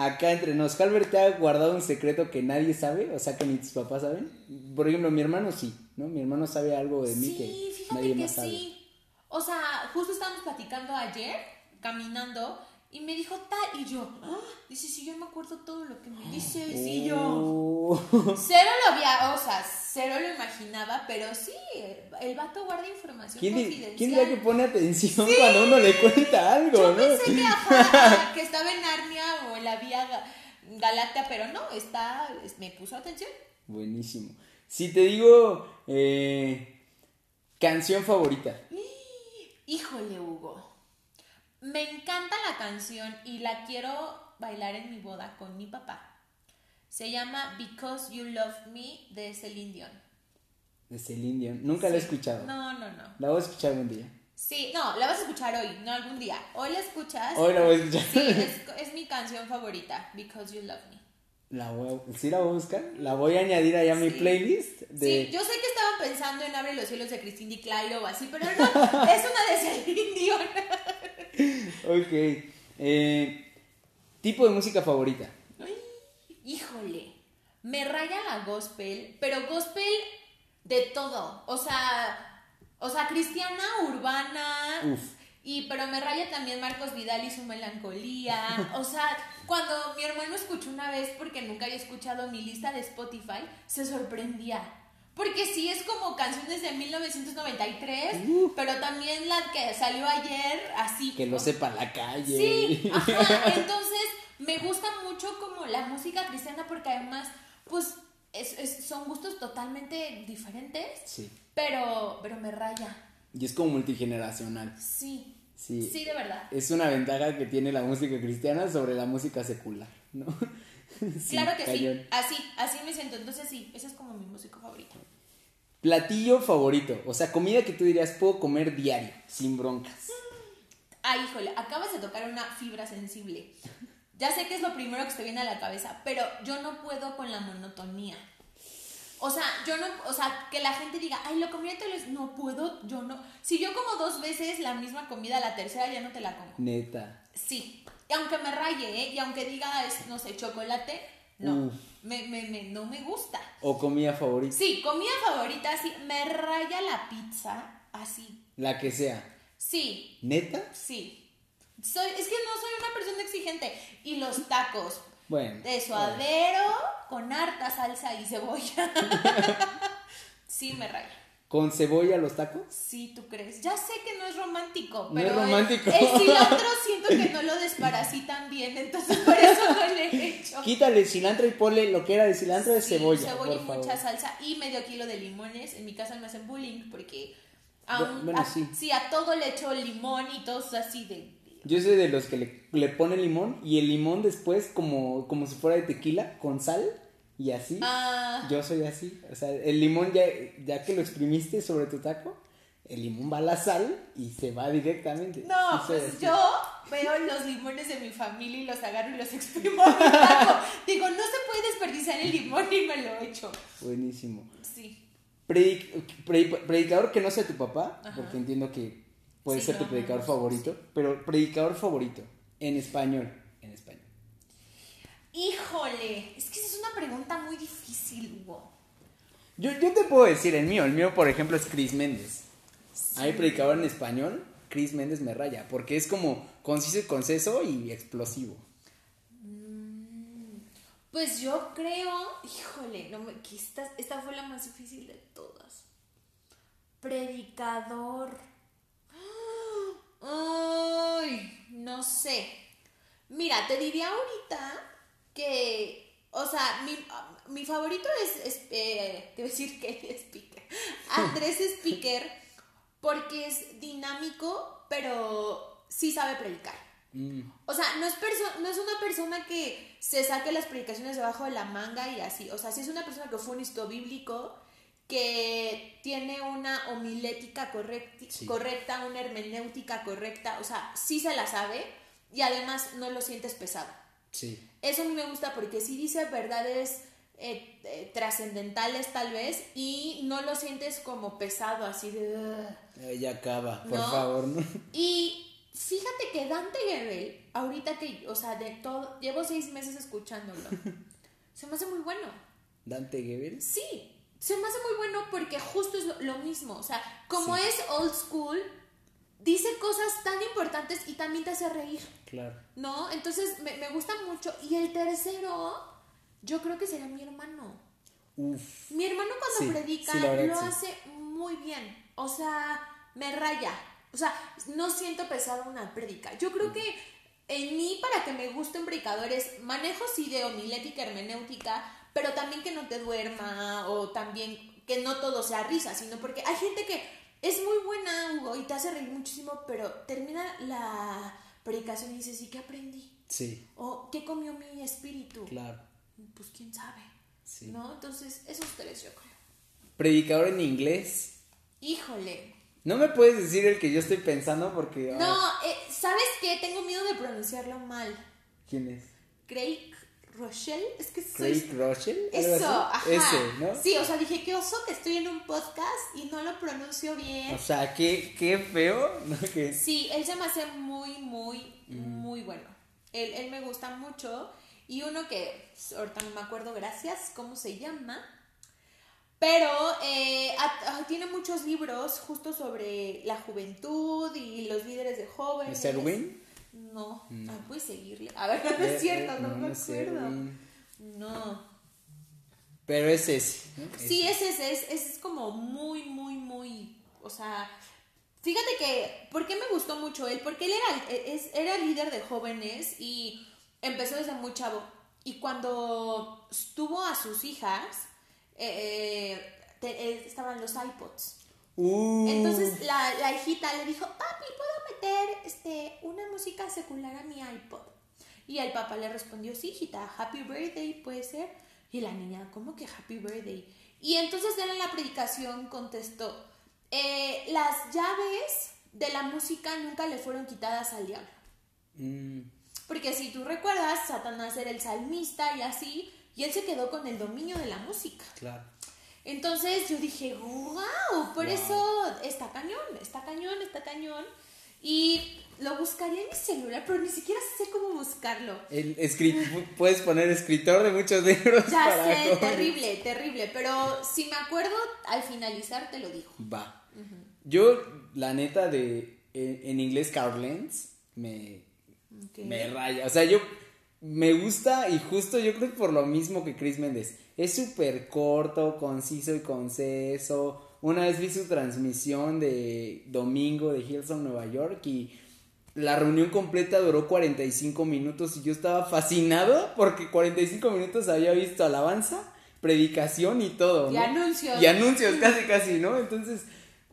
Acá entre nos, Halbert te ha guardado un secreto que nadie sabe, o sea, que ni tus papás saben. Por ejemplo, mi hermano sí, ¿no? Mi hermano sabe algo de mí Sí, que fíjate nadie que más sabe. sí. O sea, justo estábamos platicando ayer, caminando, y me dijo tal, y yo, ¡ah! dice, sí, yo me acuerdo todo lo que me dices, y yo, Oh. cero lo había, o sea, cero lo imaginaba, pero sí, el vato guarda información ¿Quién, confidencial. ¿Quién dirá que pone atención cuando uno le cuenta algo, Yo no? pensé que, ajá, que estaba en Narnia o en la vía Ga- Galáctea, pero no, está, me puso atención. Buenísimo. Si te digo eh, canción favorita. Híjole, Hugo. Me encanta la canción y la quiero bailar en mi boda con mi papá. Se llama Because You Love Me de Celine Dion. De Celine Dion. Nunca la he escuchado. No, no, no. La voy a escuchar un día. Sí, no, la vas a escuchar hoy, no algún día. Hoy la escuchas. Hoy la voy a escuchar. Sí, es, es mi canción favorita, Because You Love Me. La voy a, ¿Sí la voy a buscar? La voy a añadir allá a mi playlist. De... Sí, yo sé que estaban pensando en Abre los cielos de Christine Di Clairo o así, pero no, es una de Celine Dion. Ok. Eh, tipo de música favorita. Ay, híjole, me raya la gospel, pero gospel de todo, o sea, o sea, cristiana, urbana, Uf. y pero me raya también Marcos Vidal y su melancolía, o sea, cuando mi hermano escuchó una vez porque nunca había escuchado mi lista de Spotify, se sorprendía. Porque sí es como canciones de 1993, pero también la que salió ayer, así. Que lo sepa la calle. Sí, ajá. Entonces, me gusta mucho como la música cristiana porque además, pues, es, es- son gustos totalmente diferentes, Sí. pero, pero me raya. Y es como multigeneracional. Sí. Sí. Sí, de verdad. Es una ventaja que tiene la música cristiana sobre la música secular, ¿no? Sí, claro que cañón. sí. Así, así me siento. Entonces, sí, esa es como mi música favorita. Platillo favorito. O sea, comida que tú dirías puedo comer diario, sin broncas. Ay, híjole, acabas de tocar una fibra sensible. Ya sé que es lo primero que se viene a la cabeza, pero yo no puedo con la monotonía. O sea, yo no, o sea, que la gente diga, ay, lo comí todos los no puedo, yo no. Si yo como dos veces la misma comida, la tercera ya no te la como. Neta. Sí. Y aunque me raye, ¿eh? Y aunque diga, es, no sé, chocolate, no. Uf. Me, me, me, no me gusta. O comida favorita. Sí, comida favorita, sí. Me raya la pizza, así. La que sea. Sí, ¿Neta? Sí. Soy, es que no soy una persona exigente. Y los tacos Bueno. de suadero con harta salsa y cebolla. sí, me raya. ¿Con cebolla los tacos? Sí, tú crees. Ya sé que no es romántico, No pero es romántico. El, el cilantro siento que no lo desparasitan bien, entonces por eso no le he hecho. Quítale cilantro y ponle lo que era de cilantro de Sí, cebolla. cebolla y mucha salsa y medio kilo de limones. En mi casa me hacen bullying porque a, un- Bueno, a- sí. sí, a todo le echo limón y todos así de... Yo soy de los que le, le ponen limón y el limón después como, como si fuera de tequila con sal y así. Ah, Yo soy así. O sea, el limón ya, ya que lo exprimiste sobre tu taco, el limón va a la sal y se va directamente. No, pues así. yo veo los limones de mi familia y los agarro y los exprimo a mi taco. Digo, no se puede desperdiciar el limón y me lo echo. Buenísimo. Sí. Predic- pre- predicador que no sea tu papá, Ajá. porque entiendo que puede Sí, ser no, tu predicador no, favorito, pero predicador favorito en español. En español. Híjole, es que esa es una pregunta muy difícil, Hugo. Yo, yo te puedo decir el mío. El mío, por ejemplo, es Chris Méndez. Hay predicador en español, Chris Méndez me raya, porque es como conciso y conceso y explosivo. Pues yo creo, híjole, no me, que esta, esta fue la más difícil de todas. Predicador. Ay, no sé. Mira, te diría ahorita que, o sea, mi, mi favorito es, es eh, decir que es Speaker. Andrés Speaker, porque es dinámico, pero sí sabe predicar. Mm, O sea, no es, no es una persona que se saque las predicaciones debajo de la manga y así. O sea, sí es una persona que fue un estudio bíblico que tiene una homilética correcta, una hermenéutica correcta, o sea, sí se la sabe y además no lo sientes pesado. Sí. Eso a mí me gusta porque sí dice verdades eh, eh, trascendentales tal vez y no lo sientes como pesado, así de... ya acaba, por favor, ¿no? Y fíjate que Dante Guerrero, ahorita que, o sea, de todo, llevo seis meses escuchándolo, se me hace muy bueno. ¿Dante Gebel? Sí, se me hace muy bueno porque justo es lo, mismo. O sea, como es old school, dice cosas tan importantes y también te hace reír. Claro. ¿No? Entonces me, me gusta mucho. Y el tercero, yo creo que sería mi hermano. Uf. Mi hermano cuando predica lo hace muy bien. O sea, me raya. O sea, no siento pesado una prédica. Yo creo que en mí, para que me gusten predicadores, manejo sí de homilética hermenéutica, pero también que no te duerma o también que no todo sea risa, sino porque hay gente que es muy buena, Hugo, y te hace reír muchísimo, pero termina la predicación y dices, ¿y qué aprendí? Sí. O ¿qué comió mi espíritu? Claro. Pues quién sabe. Sí. ¿No? Entonces, esos tres yo creo. ¿Predicador en inglés? Híjole. No me puedes decir el que yo estoy pensando porque... No, eh, ¿sabes qué? Tengo miedo de pronunciarlo mal. ¿Quién es? Craig Rochelle, es que soy... Craig Rochelle. Eso, ajá. Ese, ¿no? Sí, o sea, dije, qué oso que estoy en un podcast y no lo pronuncio bien. O sea, qué, qué feo, ¿no? Sí, él se me hace muy, muy, mm. muy bueno. Él, él me gusta mucho. Y uno que ahorita no me acuerdo, gracias, ¿cómo se llama? Pero eh, tiene muchos libros justo sobre la juventud y los líderes de jóvenes. ¿Es Erwin? No, no. Ah, puedes seguirle. A ver, no es eh, cierto, eh, no, me acuerdo. No. Pero es ese. Sí, es ese, es, es como muy, muy, muy, o sea, fíjate que, ¿por qué me gustó mucho él? Porque él era, es, era líder de jóvenes y empezó desde muy chavo. Y cuando tuvo a sus hijas, eh, estaban los iPods. Uh. Entonces la, la, hijita le dijo, papi, ¿puedo meter este, una música secular a mi iPod? Y el papá le respondió, sí, hijita, Happy Birthday puede ser. Y la niña, ¿cómo que Happy Birthday? Y entonces él en la predicación contestó, eh, las llaves de la música nunca le fueron quitadas al diablo. Mm. Porque si tú recuerdas, Satanás era el salmista y así, y él se quedó con el dominio de la música. Claro. Entonces yo dije, wow, por eso está cañón, está cañón, está cañón. Y lo buscaría en mi celular, pero ni siquiera sé cómo buscarlo. El puedes poner escritor de muchos libros. Ya sé, terrible, terrible. Pero si me acuerdo, al finalizar te lo digo. Va. Yo, la neta, de en, inglés, Carl Lenz, me, me raya. O sea, yo me gusta y justo yo creo que por lo mismo que Chris Méndez. Es súper corto, conciso y conceso. Una vez vi su transmisión de domingo de Hillsong, Nueva York y la reunión completa duró 45 minutos y yo estaba fascinado porque 45 minutos había visto alabanza, predicación y todo. Y anuncios. Y anuncios, casi, casi, ¿no? Entonces,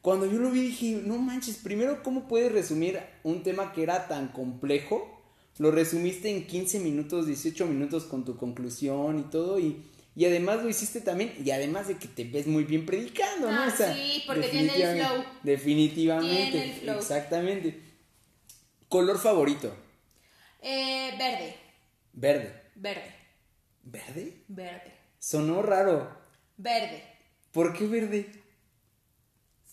cuando yo lo vi dije, no manches, primero, ¿cómo puedes resumir un tema que era tan complejo? lo resumiste en 15 minutos, 18 minutos con tu conclusión y todo y, y además lo hiciste también y además de que te ves muy bien predicando, ¿no? Ah, sí, porque tiene el flow. Definitivamente, exactamente. ¿Color favorito? Eh, verde. Verde. Verde. ¿Verde? Verde. Sonó raro. Verde. ¿Por qué verde?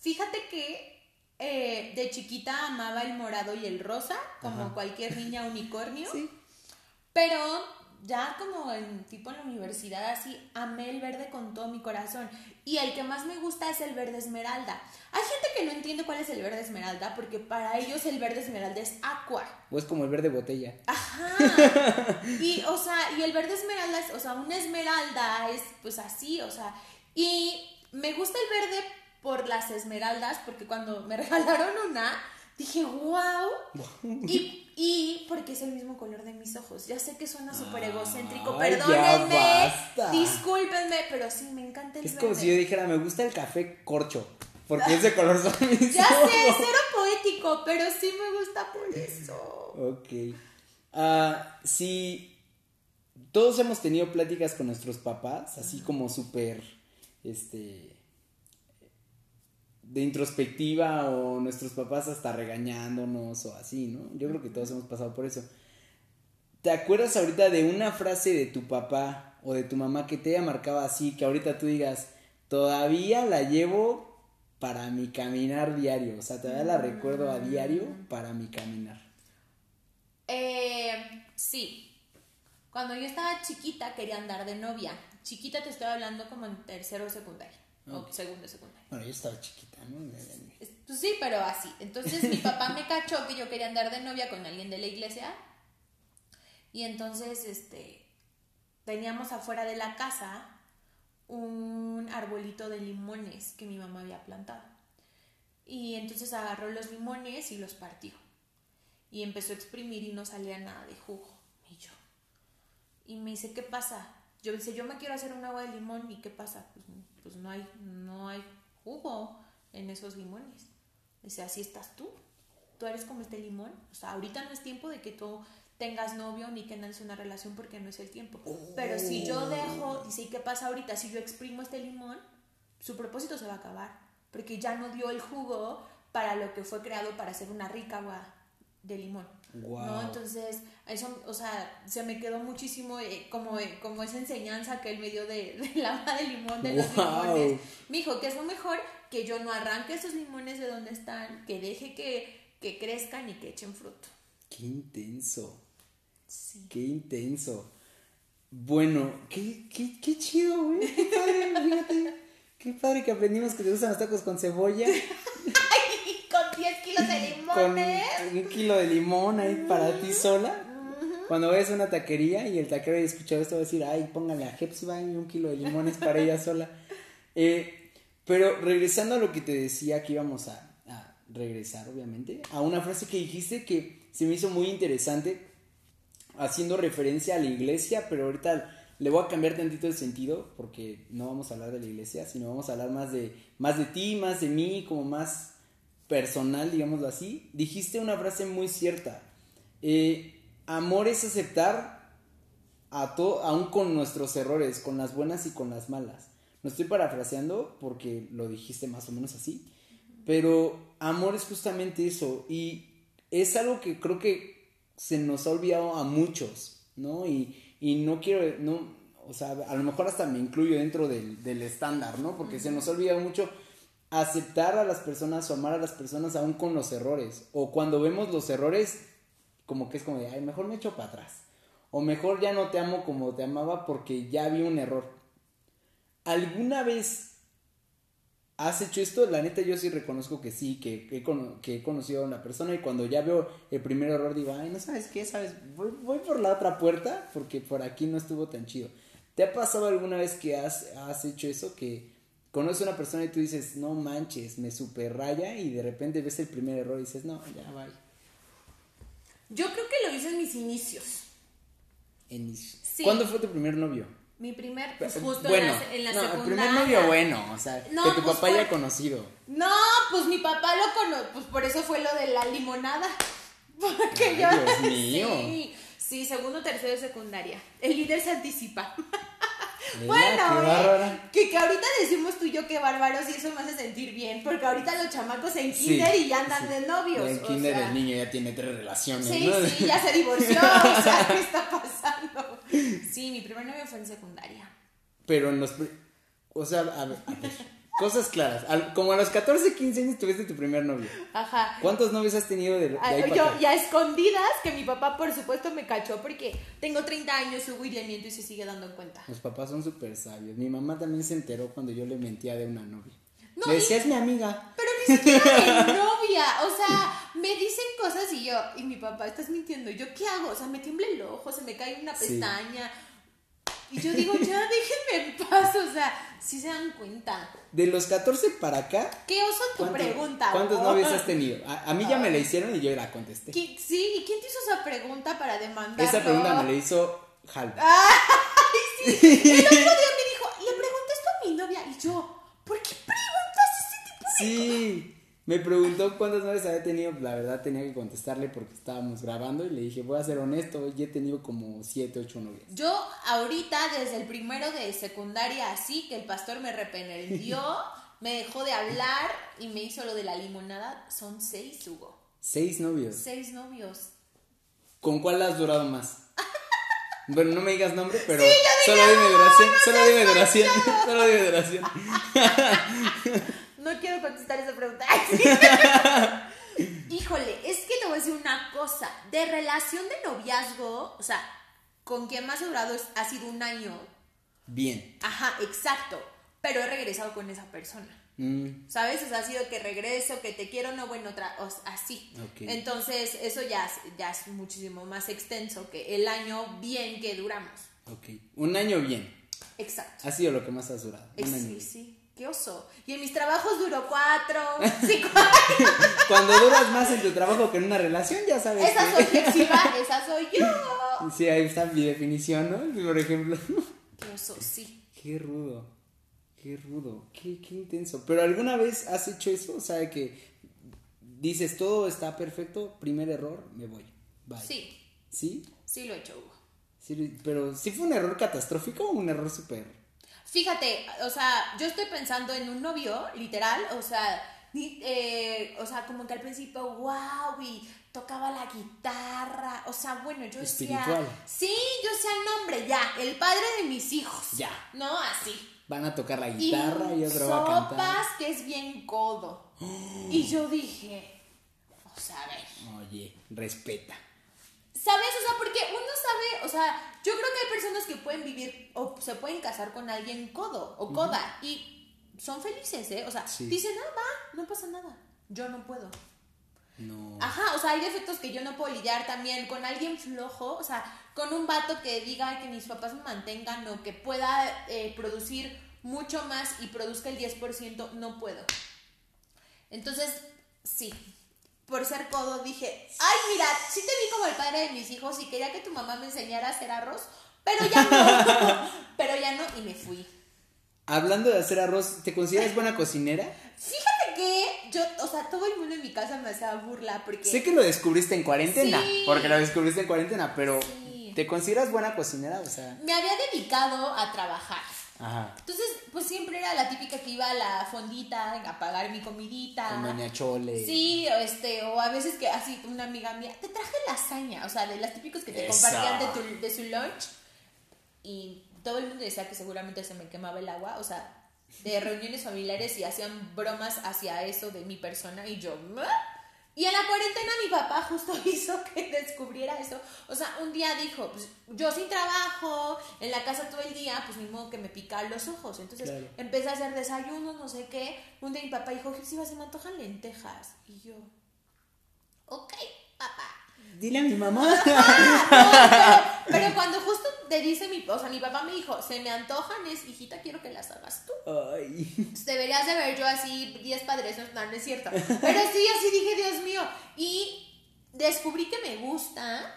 Fíjate que eh, de chiquita amaba el morado y el rosa, como cualquier niña unicornio. Sí. Pero ya como en tipo en la universidad así, amé el verde con todo mi corazón. Y el que más me gusta es el verde esmeralda. Hay gente que no entiende cuál es el verde esmeralda porque para ellos el verde esmeralda es aqua. O es como el verde botella. Ajá. y o sea, y el verde esmeralda es, o sea, una esmeralda es pues así, o sea, y me gusta el verde por las esmeraldas, porque cuando me regalaron una, dije, wow. y, y porque es el mismo color de mis ojos. Ya sé que suena súper egocéntrico, perdónenme, discúlpenme, pero sí, me encanta el Es como si yo dijera, me gusta el café corcho. Porque ese color son mis Ya sé, cero poético, pero sí me gusta por eso. Ok. Ah, sí, todos hemos tenido pláticas con nuestros papás, así como súper, este, de introspectiva o nuestros papás hasta regañándonos o así, ¿no? Yo creo que todos hemos pasado por eso. ¿Te acuerdas ahorita de una frase de tu papá o de tu mamá que te haya marcado así, que ahorita tú digas, todavía la llevo para mi caminar diario? O sea, todavía la recuerdo a diario para mi caminar. Eh, sí. Cuando yo estaba chiquita quería andar de novia. Chiquita te estoy hablando como en tercero o O segundo secundaria. Bueno, yo estaba chiquita, ¿no? Pues sí, pero así. Entonces mi papá me cachó que yo quería andar de novia con alguien de la iglesia. Y entonces, este, teníamos afuera de la casa un arbolito de limones que mi mamá había plantado. Y entonces agarró los limones y los partió. Y empezó a exprimir y no salía nada de jugo. Y yo. Y me dice, ¿qué pasa? Yo dice, yo me quiero hacer un agua de limón. ¿Y qué pasa? Pues, pues no, hay, no hay jugo en esos limones. Dice, así estás tú. Tú eres como este limón. O sea, ahorita no es tiempo de que tú tengas novio ni que nace una relación porque no es el tiempo. Pero si yo dejo, dice, ¿y qué pasa ahorita? Si yo exprimo este limón, su propósito se va a acabar. Porque ya no dio el jugo para lo que fue creado para hacer una rica agua de limón. ¿No? Entonces, eso, o sea, se me quedó muchísimo eh, como, eh, como esa enseñanza que él me dio de, de de limón, de los limones. Me dijo que es lo mejor que yo no arranque esos limones de donde están, que deje que, que crezcan y que echen fruto. Qué intenso. Sí. Qué intenso. Bueno, qué, qué, qué chido, güey. Qué padre, fíjate. Qué padre que aprendimos que te gustan los tacos con cebolla. con 10 kilos de limones. Con un kilo de limón ahí para ti sola. Cuando vayas a una taquería y el taquero haya escuchado esto, va a decir, ay, póngale a Hepsiba y un kilo de limones para ella sola. Eh, pero regresando a lo que te decía que íbamos a, a regresar, obviamente, a una frase que dijiste que se me hizo muy interesante haciendo referencia a la iglesia, pero ahorita le voy a cambiar tantito el sentido porque no vamos a hablar de la iglesia, sino vamos a hablar más de más de ti, más de mí, como más personal, digámoslo así. Dijiste una frase muy cierta. Eh, amor es aceptar a todo, aún con nuestros errores, con las buenas y con las malas. No estoy parafraseando porque lo dijiste más o menos así, pero amor es justamente eso y es algo que creo que se nos ha olvidado a muchos, ¿no? Y, no quiero, no, o sea, a lo mejor hasta me incluyo dentro del, estándar, ¿no? Porque se nos ha olvidado mucho aceptar a las personas o amar a las personas aún con los errores. O cuando vemos los errores, como que es como de, ay, mejor me echo para atrás. O mejor ya no te amo como te amaba porque ya vi un error. ¿Alguna vez ¿Has hecho esto? La neta yo sí reconozco que sí, que, que, he conocido a una persona y cuando ya veo el primer error digo, ay, no sabes qué, sabes, voy, por la otra puerta porque por aquí no estuvo tan chido. ¿Te ha pasado alguna vez que has, has hecho eso? Que conoces a una persona y tú dices, no manches, me super raya y de repente ves el primer error y dices, no, ya va. Yo creo que lo hice en mis inicios. En ¿Cuándo fue tu primer novio? Mi primer, pues justo en la, en la no, el primer novio bueno, o sea, que tu pues papá haya conocido. No, pues mi papá lo conoció, pues por eso fue lo de la limonada. Porque Ay, Dios mío. Sí, sí, segundo, tercero, secundaria. El líder se anticipa. bueno, eh, que, que ahorita decimos tú y yo que bárbaros y eso me hace sentir bien, porque ahorita los chamacos en kinder y ya andan de novios. En kinder el niño ya tiene tres relaciones. Sí, sí, ya se divorció, o sea, ¿qué está pasando? Sí, mi primer novio fue en secundaria. Pero en los... O sea, a ver, Cosas claras. como a los 14, 15 años tuviste tu primer novio. Ajá. ¿Cuántos novios has tenido de, ahí Yo, ya escondidas, que mi papá, por supuesto, me cachó porque tengo 30 años, subo y le miento y se sigue dando en cuenta. Los papás son súper sabios. Mi mamá también se enteró cuando yo le mentía de una novia. No, le decía, es mi amiga. Pero ni siquiera de novia. O sea, me dicen cosas y yo, y mi papá, estás mintiendo. ¿Yo qué hago? O sea, me tiembla el ojo, se me cae una pestaña. Y yo digo, ya déjenme en paz, o sea, si se dan cuenta. De los 14 para acá. ¿Qué oso tu pregunta? ¿Cuántos novios has tenido? A, mí ya me la hicieron y yo la contesté. Sí, ¿y quién te hizo esa pregunta para demandar? Esa pregunta me la hizo Hal. ¡Ay, sí! El otro día me dijo, le pregunté esto a mi novia y yo, ¿por qué preguntas ese tipo de Sí. Me preguntó cuántas novias había tenido, la verdad tenía que contestarle porque estábamos grabando y le dije, voy a ser honesto, yo he tenido como 7, 8 novias. Yo ahorita desde el primero de secundaria así que el pastor me reprendió, me dejó de hablar y me hizo lo de la limonada. Son seis, Hugo. Seis novios. Seis novios. ¿Con cuál has durado más? Bueno, no me digas nombre, pero Sí, solo dime "Ah, duración, solo dime duración, solo dime duración. No quiero contestar esa pregunta. Híjole, es que te voy a decir una cosa. De relación de noviazgo, o sea, con quien más he durado es- ha sido un año. Bien. Ajá, exacto. Pero he regresado con esa persona. Mm, ¿Sabes? O sea, ha sido que regreso, que te quiero, no, bueno, otra, o sea, así. Entonces, eso ya, es- ya es muchísimo más extenso que el año bien que duramos. ok. Un año bien. Exacto. Ha sido lo que más has durado. Año sí, bien. sí. Y en mis trabajos duró cuatro, cinco años. Cuando duras más en tu trabajo que en una relación, ya sabes. Esa que- soy flexiva, esa soy yo. Sí, ahí está mi definición, ¿no? Por ejemplo. Qué oso, sí. Qué rudo. Qué rudo. Qué, qué intenso. Pero alguna vez has hecho eso? O sea, que dices todo está perfecto, primer error, me voy. Bye. Sí, ¿Sí? sí lo he hecho, Hugo. Sí, pero ¿sí fue un error catastrófico o un error súper? Fíjate, o sea, yo estoy pensando en un novio, literal, o sea, eh, o sea, como que al principio, wow, y tocaba la guitarra, o sea, bueno, yo decía, Espiritual. sí, yo decía el nombre, ya, el padre de mis hijos, Ya. ¿no? Así. Van a tocar la guitarra y, y otro va a cantar. sopas que es bien codo. Y yo dije, o sea, a ver, Oye, respeta. ¿Sabes? O sea, porque uno sabe, o sea, yo creo que hay personas que pueden vivir o se pueden casar con alguien codo o coda y son felices, ¿eh? O sea, Sí. dicen, ah, va, no pasa nada. Yo no puedo. No. Ajá, o sea, hay defectos que yo no puedo lidiar también con alguien flojo, o sea, con un vato que diga que mis papás me mantengan o que pueda eh, producir mucho más y produzca el 10%, no puedo. Entonces, sí, por ser codo dije, ay, mira, sí te vi como el padre de mis hijos y quería que tu mamá me enseñara a hacer arroz, pero ya no, pero ya no, y me fui. Hablando de hacer arroz, ¿te consideras buena cocinera? Fíjate que yo, o sea, todo el mundo en mi casa me hacía burla porque... Sé que lo descubriste en cuarentena, Sí. porque lo descubriste en cuarentena, pero Sí. ¿te consideras buena cocinera? O sea, me había dedicado a trabajar. Ajá. Entonces, pues siempre era la típica que iba a la fondita a pagar mi comidita. Doña Chole. Sí, o este, o a veces que así una amiga mía, te traje lasaña, o sea, de las típicas que te Esa. compartían de, tu- de su lunch. Y todo el mundo decía que seguramente se me quemaba el agua, o sea, de reuniones familiares y hacían bromas hacia eso de mi persona y yo, ¿meh? Y en la cuarentena mi papá justo hizo que descubriera eso. O sea, un día dijo, pues yo sin trabajo, en la casa todo el día, pues ni modo que me pican los ojos. Entonces Claro. empecé a hacer desayunos, no sé qué. Un día mi papá dijo, si se me antojan lentejas. Y yo, ok, papá. Dile a mi mamá. Ah, no, pero, pero cuando justo te dice mi, o sea, mi papá me dijo, se me antojan, es hijita, quiero que las hagas tú. Ay. Deberías de ver yo así 10 padres, no, no es cierto. Pero sí, así dije, Dios mío. Y descubrí que me gusta,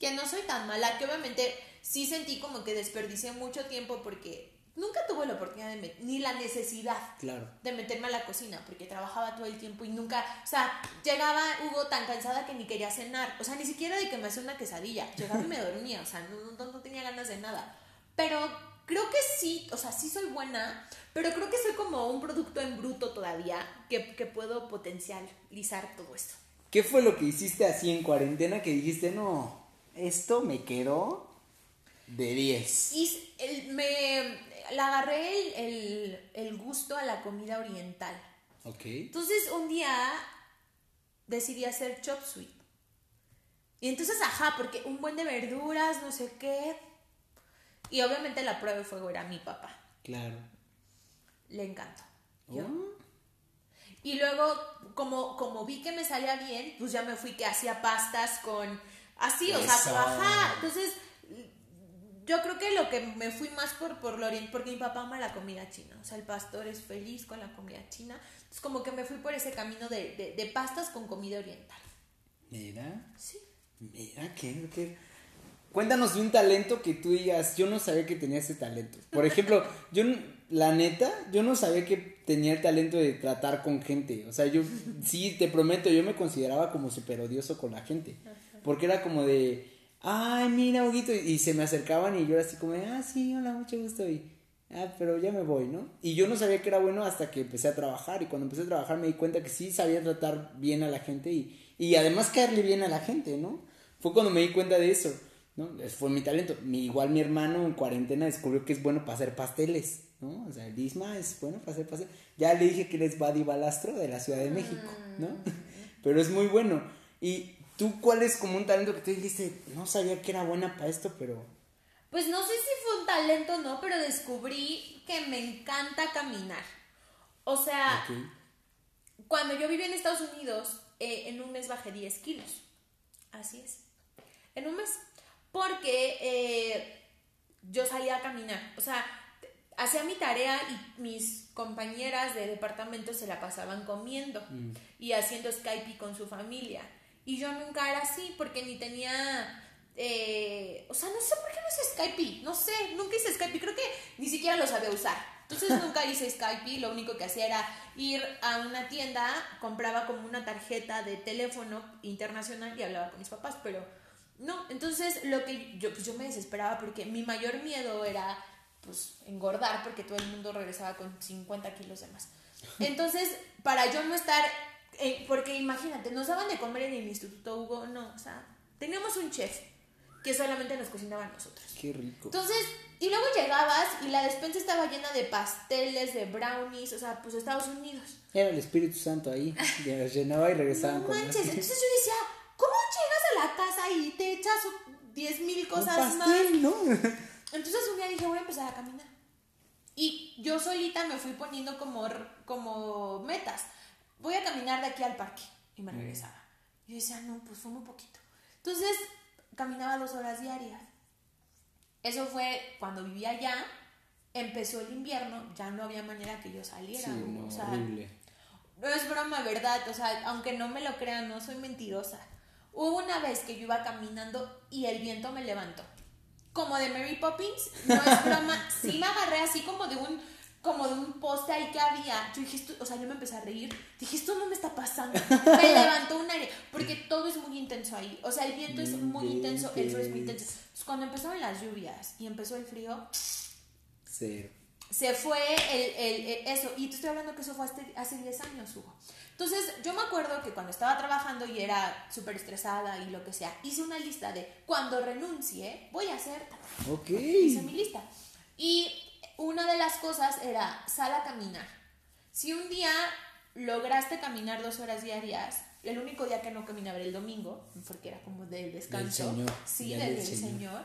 que no soy tan mala, que obviamente sí sentí como que desperdicié mucho tiempo porque nunca tuve la oportunidad de ni la necesidad Claro. de meterme a la cocina porque trabajaba todo el tiempo y nunca, o sea, llegaba Hugo tan cansada que ni quería cenar, o sea, ni siquiera de que me hacía una quesadilla, llegaba y me dormía, o sea, no, no, no tenía ganas de nada. Pero creo que sí, o sea, sí soy buena, pero creo que soy como un producto en bruto todavía que, que puedo potencializar todo esto. ¿Qué fue lo que hiciste así en cuarentena que dijiste, no, esto me quedó de 10? Y el- me le agarré el, el- el gusto a la comida oriental. Ok. Entonces un día decidí hacer chop suey. Y entonces, ajá, porque un buen de verduras, no sé qué. Y obviamente la prueba de fuego era mi papá. Claro. Le encantó. Yo. Oh, Y luego, como, como vi que me salía bien, pues ya me fui que hacía pastas con... Así, o sea, ajá. Entonces, yo creo que lo que me fui más por, por lo oriental, porque mi papá ama la comida china. O sea, el pastor es feliz con la comida china. Entonces, como que me fui por ese camino de, de, de pastas con comida oriental. Mira, Sí. mira, qué, qué. Cuéntanos de un talento que tú digas, yo no sabía que tenía ese talento. Por ejemplo, yo, la neta, yo no sabía que tenía el talento de tratar con gente. O sea, yo, sí, te prometo, yo me consideraba como súper odioso con la gente. Porque era como de, ay, mira, Huguito, y se me acercaban y yo era así como ah, sí, hola, mucho gusto. Y, ah, pero ya me voy, ¿no? Y yo no sabía que era bueno hasta que empecé a trabajar y cuando empecé a trabajar me di cuenta que sí sabía tratar bien a la gente y, y además caerle bien a la gente, ¿no? Fue cuando me di cuenta de eso, ¿no? Fue mi talento. Mi, igual mi hermano en cuarentena descubrió que es bueno para hacer pasteles, ¿no? O sea, el Isma es bueno para hacer pasteles. Ya le dije que él es Buddy Balastro de la Ciudad de México, ¿no? Mm. Pero es muy bueno. Y tú, ¿cuál es como un talento que tú dijiste, no sabía que era buena para esto, pero... Pues no sé si fue un talento o no, pero descubrí que me encanta caminar. O sea, cuando yo viví en Estados Unidos, eh, en un mes bajé 10 kilos. Así es. En un mes. Porque eh, yo salía a caminar. O sea, hacía mi tarea y mis compañeras de departamento se la pasaban comiendo y haciendo Skype con su familia. Y yo nunca era así porque ni tenía... eh, o sea, no sé por qué no hice Skype. No sé, nunca hice Skype. Creo que ni siquiera lo sabía usar. Entonces nunca hice Skype. Lo único que hacía era ir a una tienda, compraba como una tarjeta de teléfono internacional y hablaba con mis papás. Pero no, entonces lo que yo, pues yo me desesperaba porque mi mayor miedo era pues engordar porque todo el mundo regresaba con 50 kilos de más. Entonces, para yo no estar, eh, porque imagínate, nos daban de comer en el Instituto Hugo, no, o sea, teníamos un chef que solamente nos cocinaba a nosotros. Qué rico. Entonces, y luego llegabas y la despensa estaba llena de pasteles, de brownies, o sea, pues Estados Unidos. Era el Espíritu Santo ahí, que los llenaba y regresaban No con manches, entonces yo decía, ¿cómo llegas a la casa y te echas 10 mil un cosas más? pastel, ¿no? Entonces un día dije, voy a empezar a caminar. Y yo solita me fui poniendo como, como metas. Voy a caminar de aquí al parque. Y me regresaba. Y yo decía, no, pues fue muy poquito. Entonces caminaba dos horas diarias. Eso fue cuando vivía allá. Empezó el invierno, ya no había manera que yo saliera. Sí, ¿no? no, o sea, horrible. no es broma, ¿verdad? O sea, aunque no me lo crean, no soy mentirosa. Hubo una vez que yo iba caminando y el viento me levantó. Como de Mary Poppins, no es broma. Sí me agarré así como de un como de un poste ahí que había. Yo dije, esto, o sea, yo me empecé a reír. Dije, esto no me está pasando. Me levantó un aire, porque todo es muy intenso ahí. O sea, el viento es muy intenso, el frío es muy intenso. Entonces, cuando empezaron las lluvias y empezó el frío, Cero. se fue el, el- el- eso. Y te estoy hablando que eso fue hace, hace 10 años, Hugo. Entonces, yo me acuerdo que cuando estaba trabajando y era súper estresada y lo que sea, hice una lista de cuando renuncie, voy a hacer. Ok. Hice mi lista. Y una de las cosas era sal a caminar. Si un día lograste caminar dos horas diarias, el único día que no caminaba era el domingo, porque era como del descanso. Señor, Sí, del, del del Señor. Señor.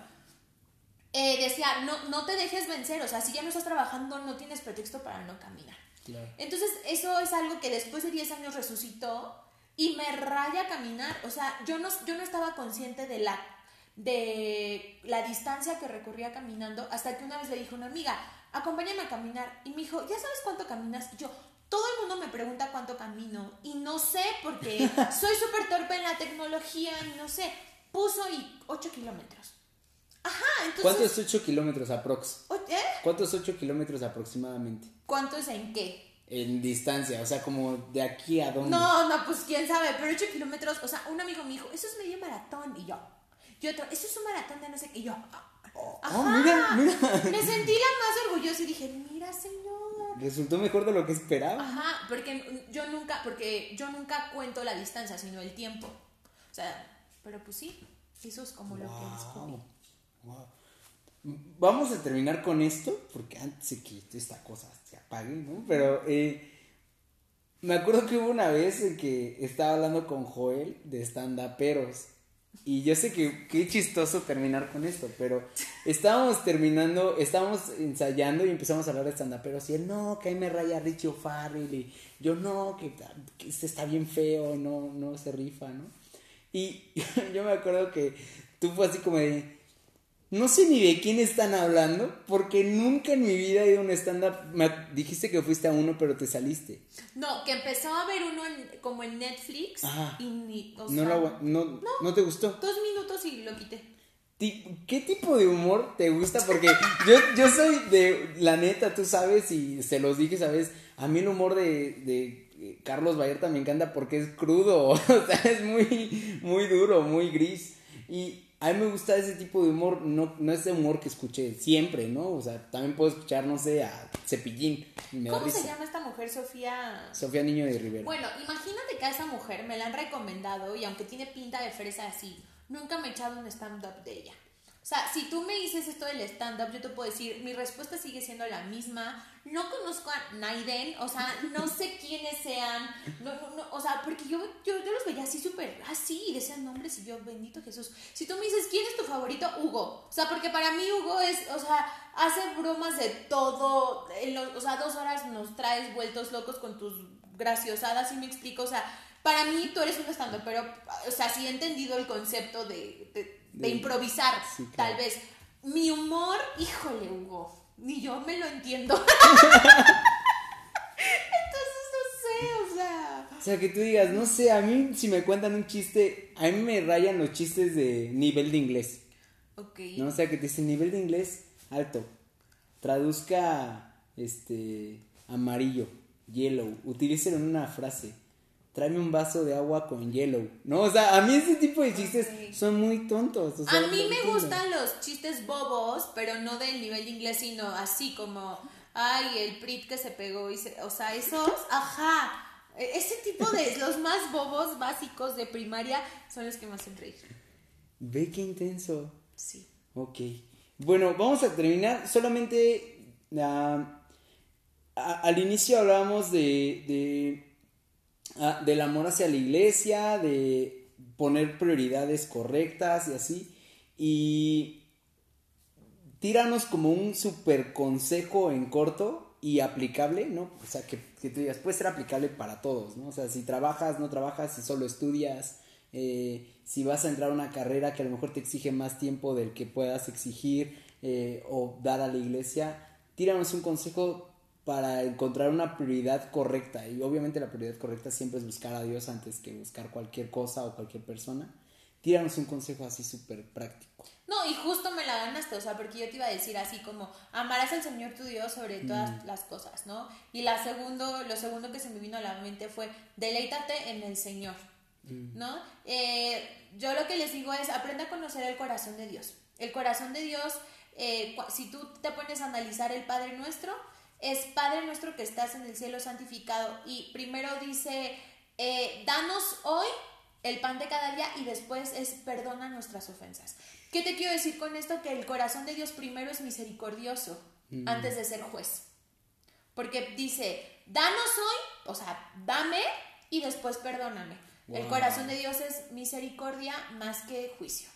Eh, decía, no, no te dejes vencer, o sea, si ya no estás trabajando, no tienes pretexto para no caminar. Claro. Entonces, eso es algo que después de 10 años resucitó y me raya caminar. O sea, yo no, yo no estaba consciente de la, de la distancia que recorría caminando hasta que una vez le dije a una amiga, acompáñame a caminar. Y me dijo, ¿ya sabes cuánto caminas? Y yo, todo el mundo me pregunta cuánto camino y no sé porque soy súper torpe en la tecnología y no sé. Puso y 8 kilómetros. Ajá, entonces... ¿Cuánto es 8 kilómetros aprox? ¿eh? ¿Cuánto es 8 kilómetros aproximadamente? ¿Cuánto es en qué? En distancia, o sea, como de aquí a dónde. No, no, pues quién sabe, pero 8 kilómetros, o sea, un amigo me dijo, eso es medio maratón, y yo, y otro, eso es un maratón de no sé qué, y yo, Oh, mira, mira. me sentí la más orgullosa y dije, mira, señor, Resultó mejor de lo que esperaba. ajá, porque yo nunca, porque yo nunca cuento la distancia, sino el tiempo, o sea, pero pues sí, eso es como lo que descubrí. Wow. Vamos a terminar con esto, porque antes de que esta cosa se apague, ¿no? Pero eh, me acuerdo que hubo una vez en que estaba hablando con Joel de stand-uperos. Y yo sé que qué chistoso terminar con esto, pero estábamos terminando, estábamos ensayando y empezamos a hablar de stand-uperos. Y él, no, que ahí me raya Richie O'Farrell. Y yo, no, que, que este está bien feo, no, no se rifa, ¿no? Y yo me acuerdo que tú fue así como de, no sé ni de quién están hablando, porque nunca en mi vida he ido a un stand-up. Me dijiste que fuiste a uno, pero te saliste. No, que empezó a ver uno en- como en Netflix Ajá. y ni, o No, sea, lo no, no. te gustó. dos minutos y lo quité. ¿Qué tipo de humor te gusta? Porque yo, yo soy de, la neta, tú sabes, y se los dije, ¿sabes? A mí el humor de, de eh, Carlos Vallarta me encanta porque es crudo, o sea, es muy, muy duro, muy gris. Y a mí me gusta ese tipo de humor, no, no es de humor que escuché siempre, ¿no? O sea, también puedo escuchar, no sé, a Cepillín. ¿Cómo se llama esta mujer, Sofía? Sofía Niño de Rivera. Bueno, imagínate que a esa mujer me la han recomendado y aunque tiene pinta de fresa así, nunca me he echado un stand-up de ella. O sea, si tú me dices esto del stand-up, yo te puedo decir, mi respuesta sigue siendo la misma. No conozco a Naiden, o sea, no sé quiénes sean. No, no, no, o sea, porque yo, yo, yo los veía así súper así y decían nombres y yo, bendito Jesús. Si tú me dices, ¿quién es tu favorito? Hugo. O sea, porque para mí Hugo es, o sea, hace bromas de todo. o sea, dos horas nos traes vueltos locos con tus graciosadas, y me explico. O sea, para mí tú eres un stand-up, pero, o sea, sí he entendido el concepto de de, improvisar, tal vez. Mi humor, híjole, Hugo, ni yo me lo entiendo. Entonces, no sé, o sea. O sea, que tú digas, no sé, a mí si me cuentan un chiste, a mí me rayan los chistes de nivel de inglés. Ok. ¿No? O sea, que te dicen nivel de inglés alto. Traduzca, este, amarillo, yellow. Utilícelo en una frase tráeme un vaso de agua con hielo. No, o sea, a mí ese tipo de chistes son muy tontos. a mí me gustan los chistes bobos, pero no del nivel de inglés, sino así como, ay, el Prit que se pegó y se, o sea, esos, ajá. E, ese tipo de, los más bobos básicos de primaria son los que más hacen reír. Ve qué intenso. Sí. Ok. Bueno, vamos a terminar. Solamente ah, al inicio hablábamos de Ah, del amor hacia la iglesia, de poner prioridades correctas y así. Y tíranos como un super consejo en corto y aplicable, ¿no? O sea, que, que tú digas, puede ser aplicable para todos, ¿no? O sea, si trabajas, no trabajas, si solo estudias, eh, si vas a entrar a una carrera que a lo mejor te exige más tiempo del que puedas exigir eh, o dar a la iglesia, tíranos un consejo para encontrar una prioridad correcta. Y obviamente la prioridad correcta siempre es buscar a Dios antes que buscar cualquier cosa o cualquier persona. Tíranos un consejo así súper práctico. No, y justo me la ganaste, o sea, porque yo te iba a decir así como, amarás al Señor tu Dios sobre todas mm. las cosas, ¿no? Y la segundo, lo segundo que se me vino a la mente fue, deleítate en el Señor, mm. ¿no? Eh, yo lo que les digo es, aprende a conocer el corazón de Dios. El corazón de Dios, eh, si tú te pones a analizar el Padre Nuestro, es Padre nuestro que estás en el cielo santificado. Y primero dice, eh, danos hoy el pan de cada día y después es perdona nuestras ofensas. ¿Qué te quiero decir con esto? Que el corazón de Dios primero es misericordioso mm. antes de ser juez. Porque dice, danos hoy, o sea, dame y después perdóname. El corazón de Dios es misericordia más que juicio.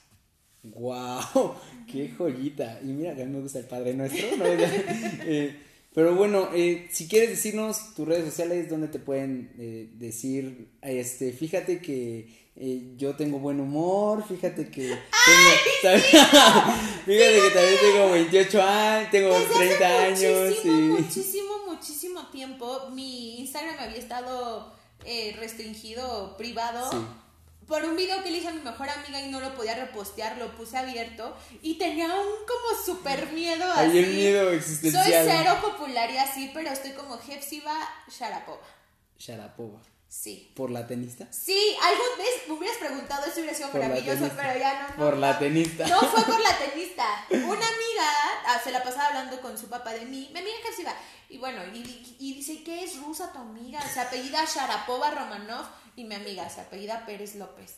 ¡Wow! ¡Qué joyita! Y mira, que a mí me gusta el Padre Nuestro. ¿no? eh, pero bueno, eh, si quieres decirnos tus redes sociales, donde te pueden eh, decir, este, fíjate que eh, yo tengo buen humor, fíjate que tengo, fíjate que también tengo 28 años, tengo 30 años. Muchísimo, muchísimo, muchísimo tiempo. Mi Instagram había estado restringido, privado. Sí por un video que le hice a mi mejor amiga y no lo podía repostear, lo puse abierto y tenía un como súper miedo así. Hay el miedo existencial. Soy cero popular y así, pero estoy como Jefsiva Sharapova. Sharapova. Sí. ¿Por la tenista? Sí, algún vez me hubieras preguntado, eso hubiera sido maravilloso, pero ya no. por la tenista. No fue por la tenista. Una amiga ah, se la pasaba hablando con su papá de mí, mi amiga Jefsiva. Y bueno, y, y dice, ¿qué es rusa tu amiga? Se apellida Sharapova Romanov y mi amiga se apellida Pérez López.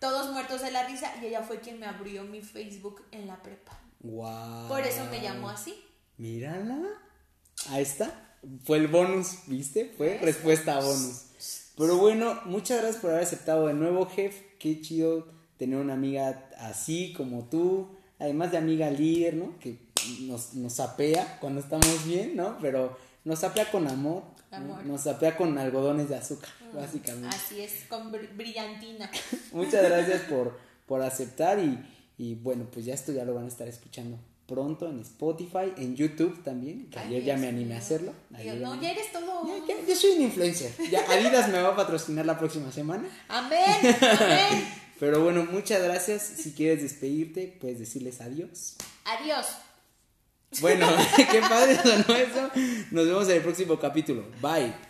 Todos muertos de la risa y ella fue quien me abrió mi Facebook en la prepa. Wow. Por eso me llamó así. Mírala. Ahí está. Fue el bonus, ¿viste? Fue respuesta a bonus. Pero bueno, muchas gracias por haber aceptado de nuevo, Jeff. Qué chido tener una amiga así como tú. Además de amiga líder, ¿no? Que nos, nos sapea cuando estamos bien, ¿no? Pero nos sapea con amor nos sapea con algodones de azúcar, mm, básicamente. Así es, con brillantina. Muchas gracias por, por aceptar y, y, bueno, pues ya esto ya lo van a estar escuchando pronto en Spotify, en YouTube también, que ayer ya me animé a hacerlo. no, ya eres todo. yo soy un influencer. Ya Adidas me va a patrocinar la próxima semana. Amén, amén. Pero bueno, muchas gracias. Si quieres despedirte, puedes decirles adiós. Adiós. Bueno, qué padre sonó eso. Nos vemos en el próximo capítulo. Bye.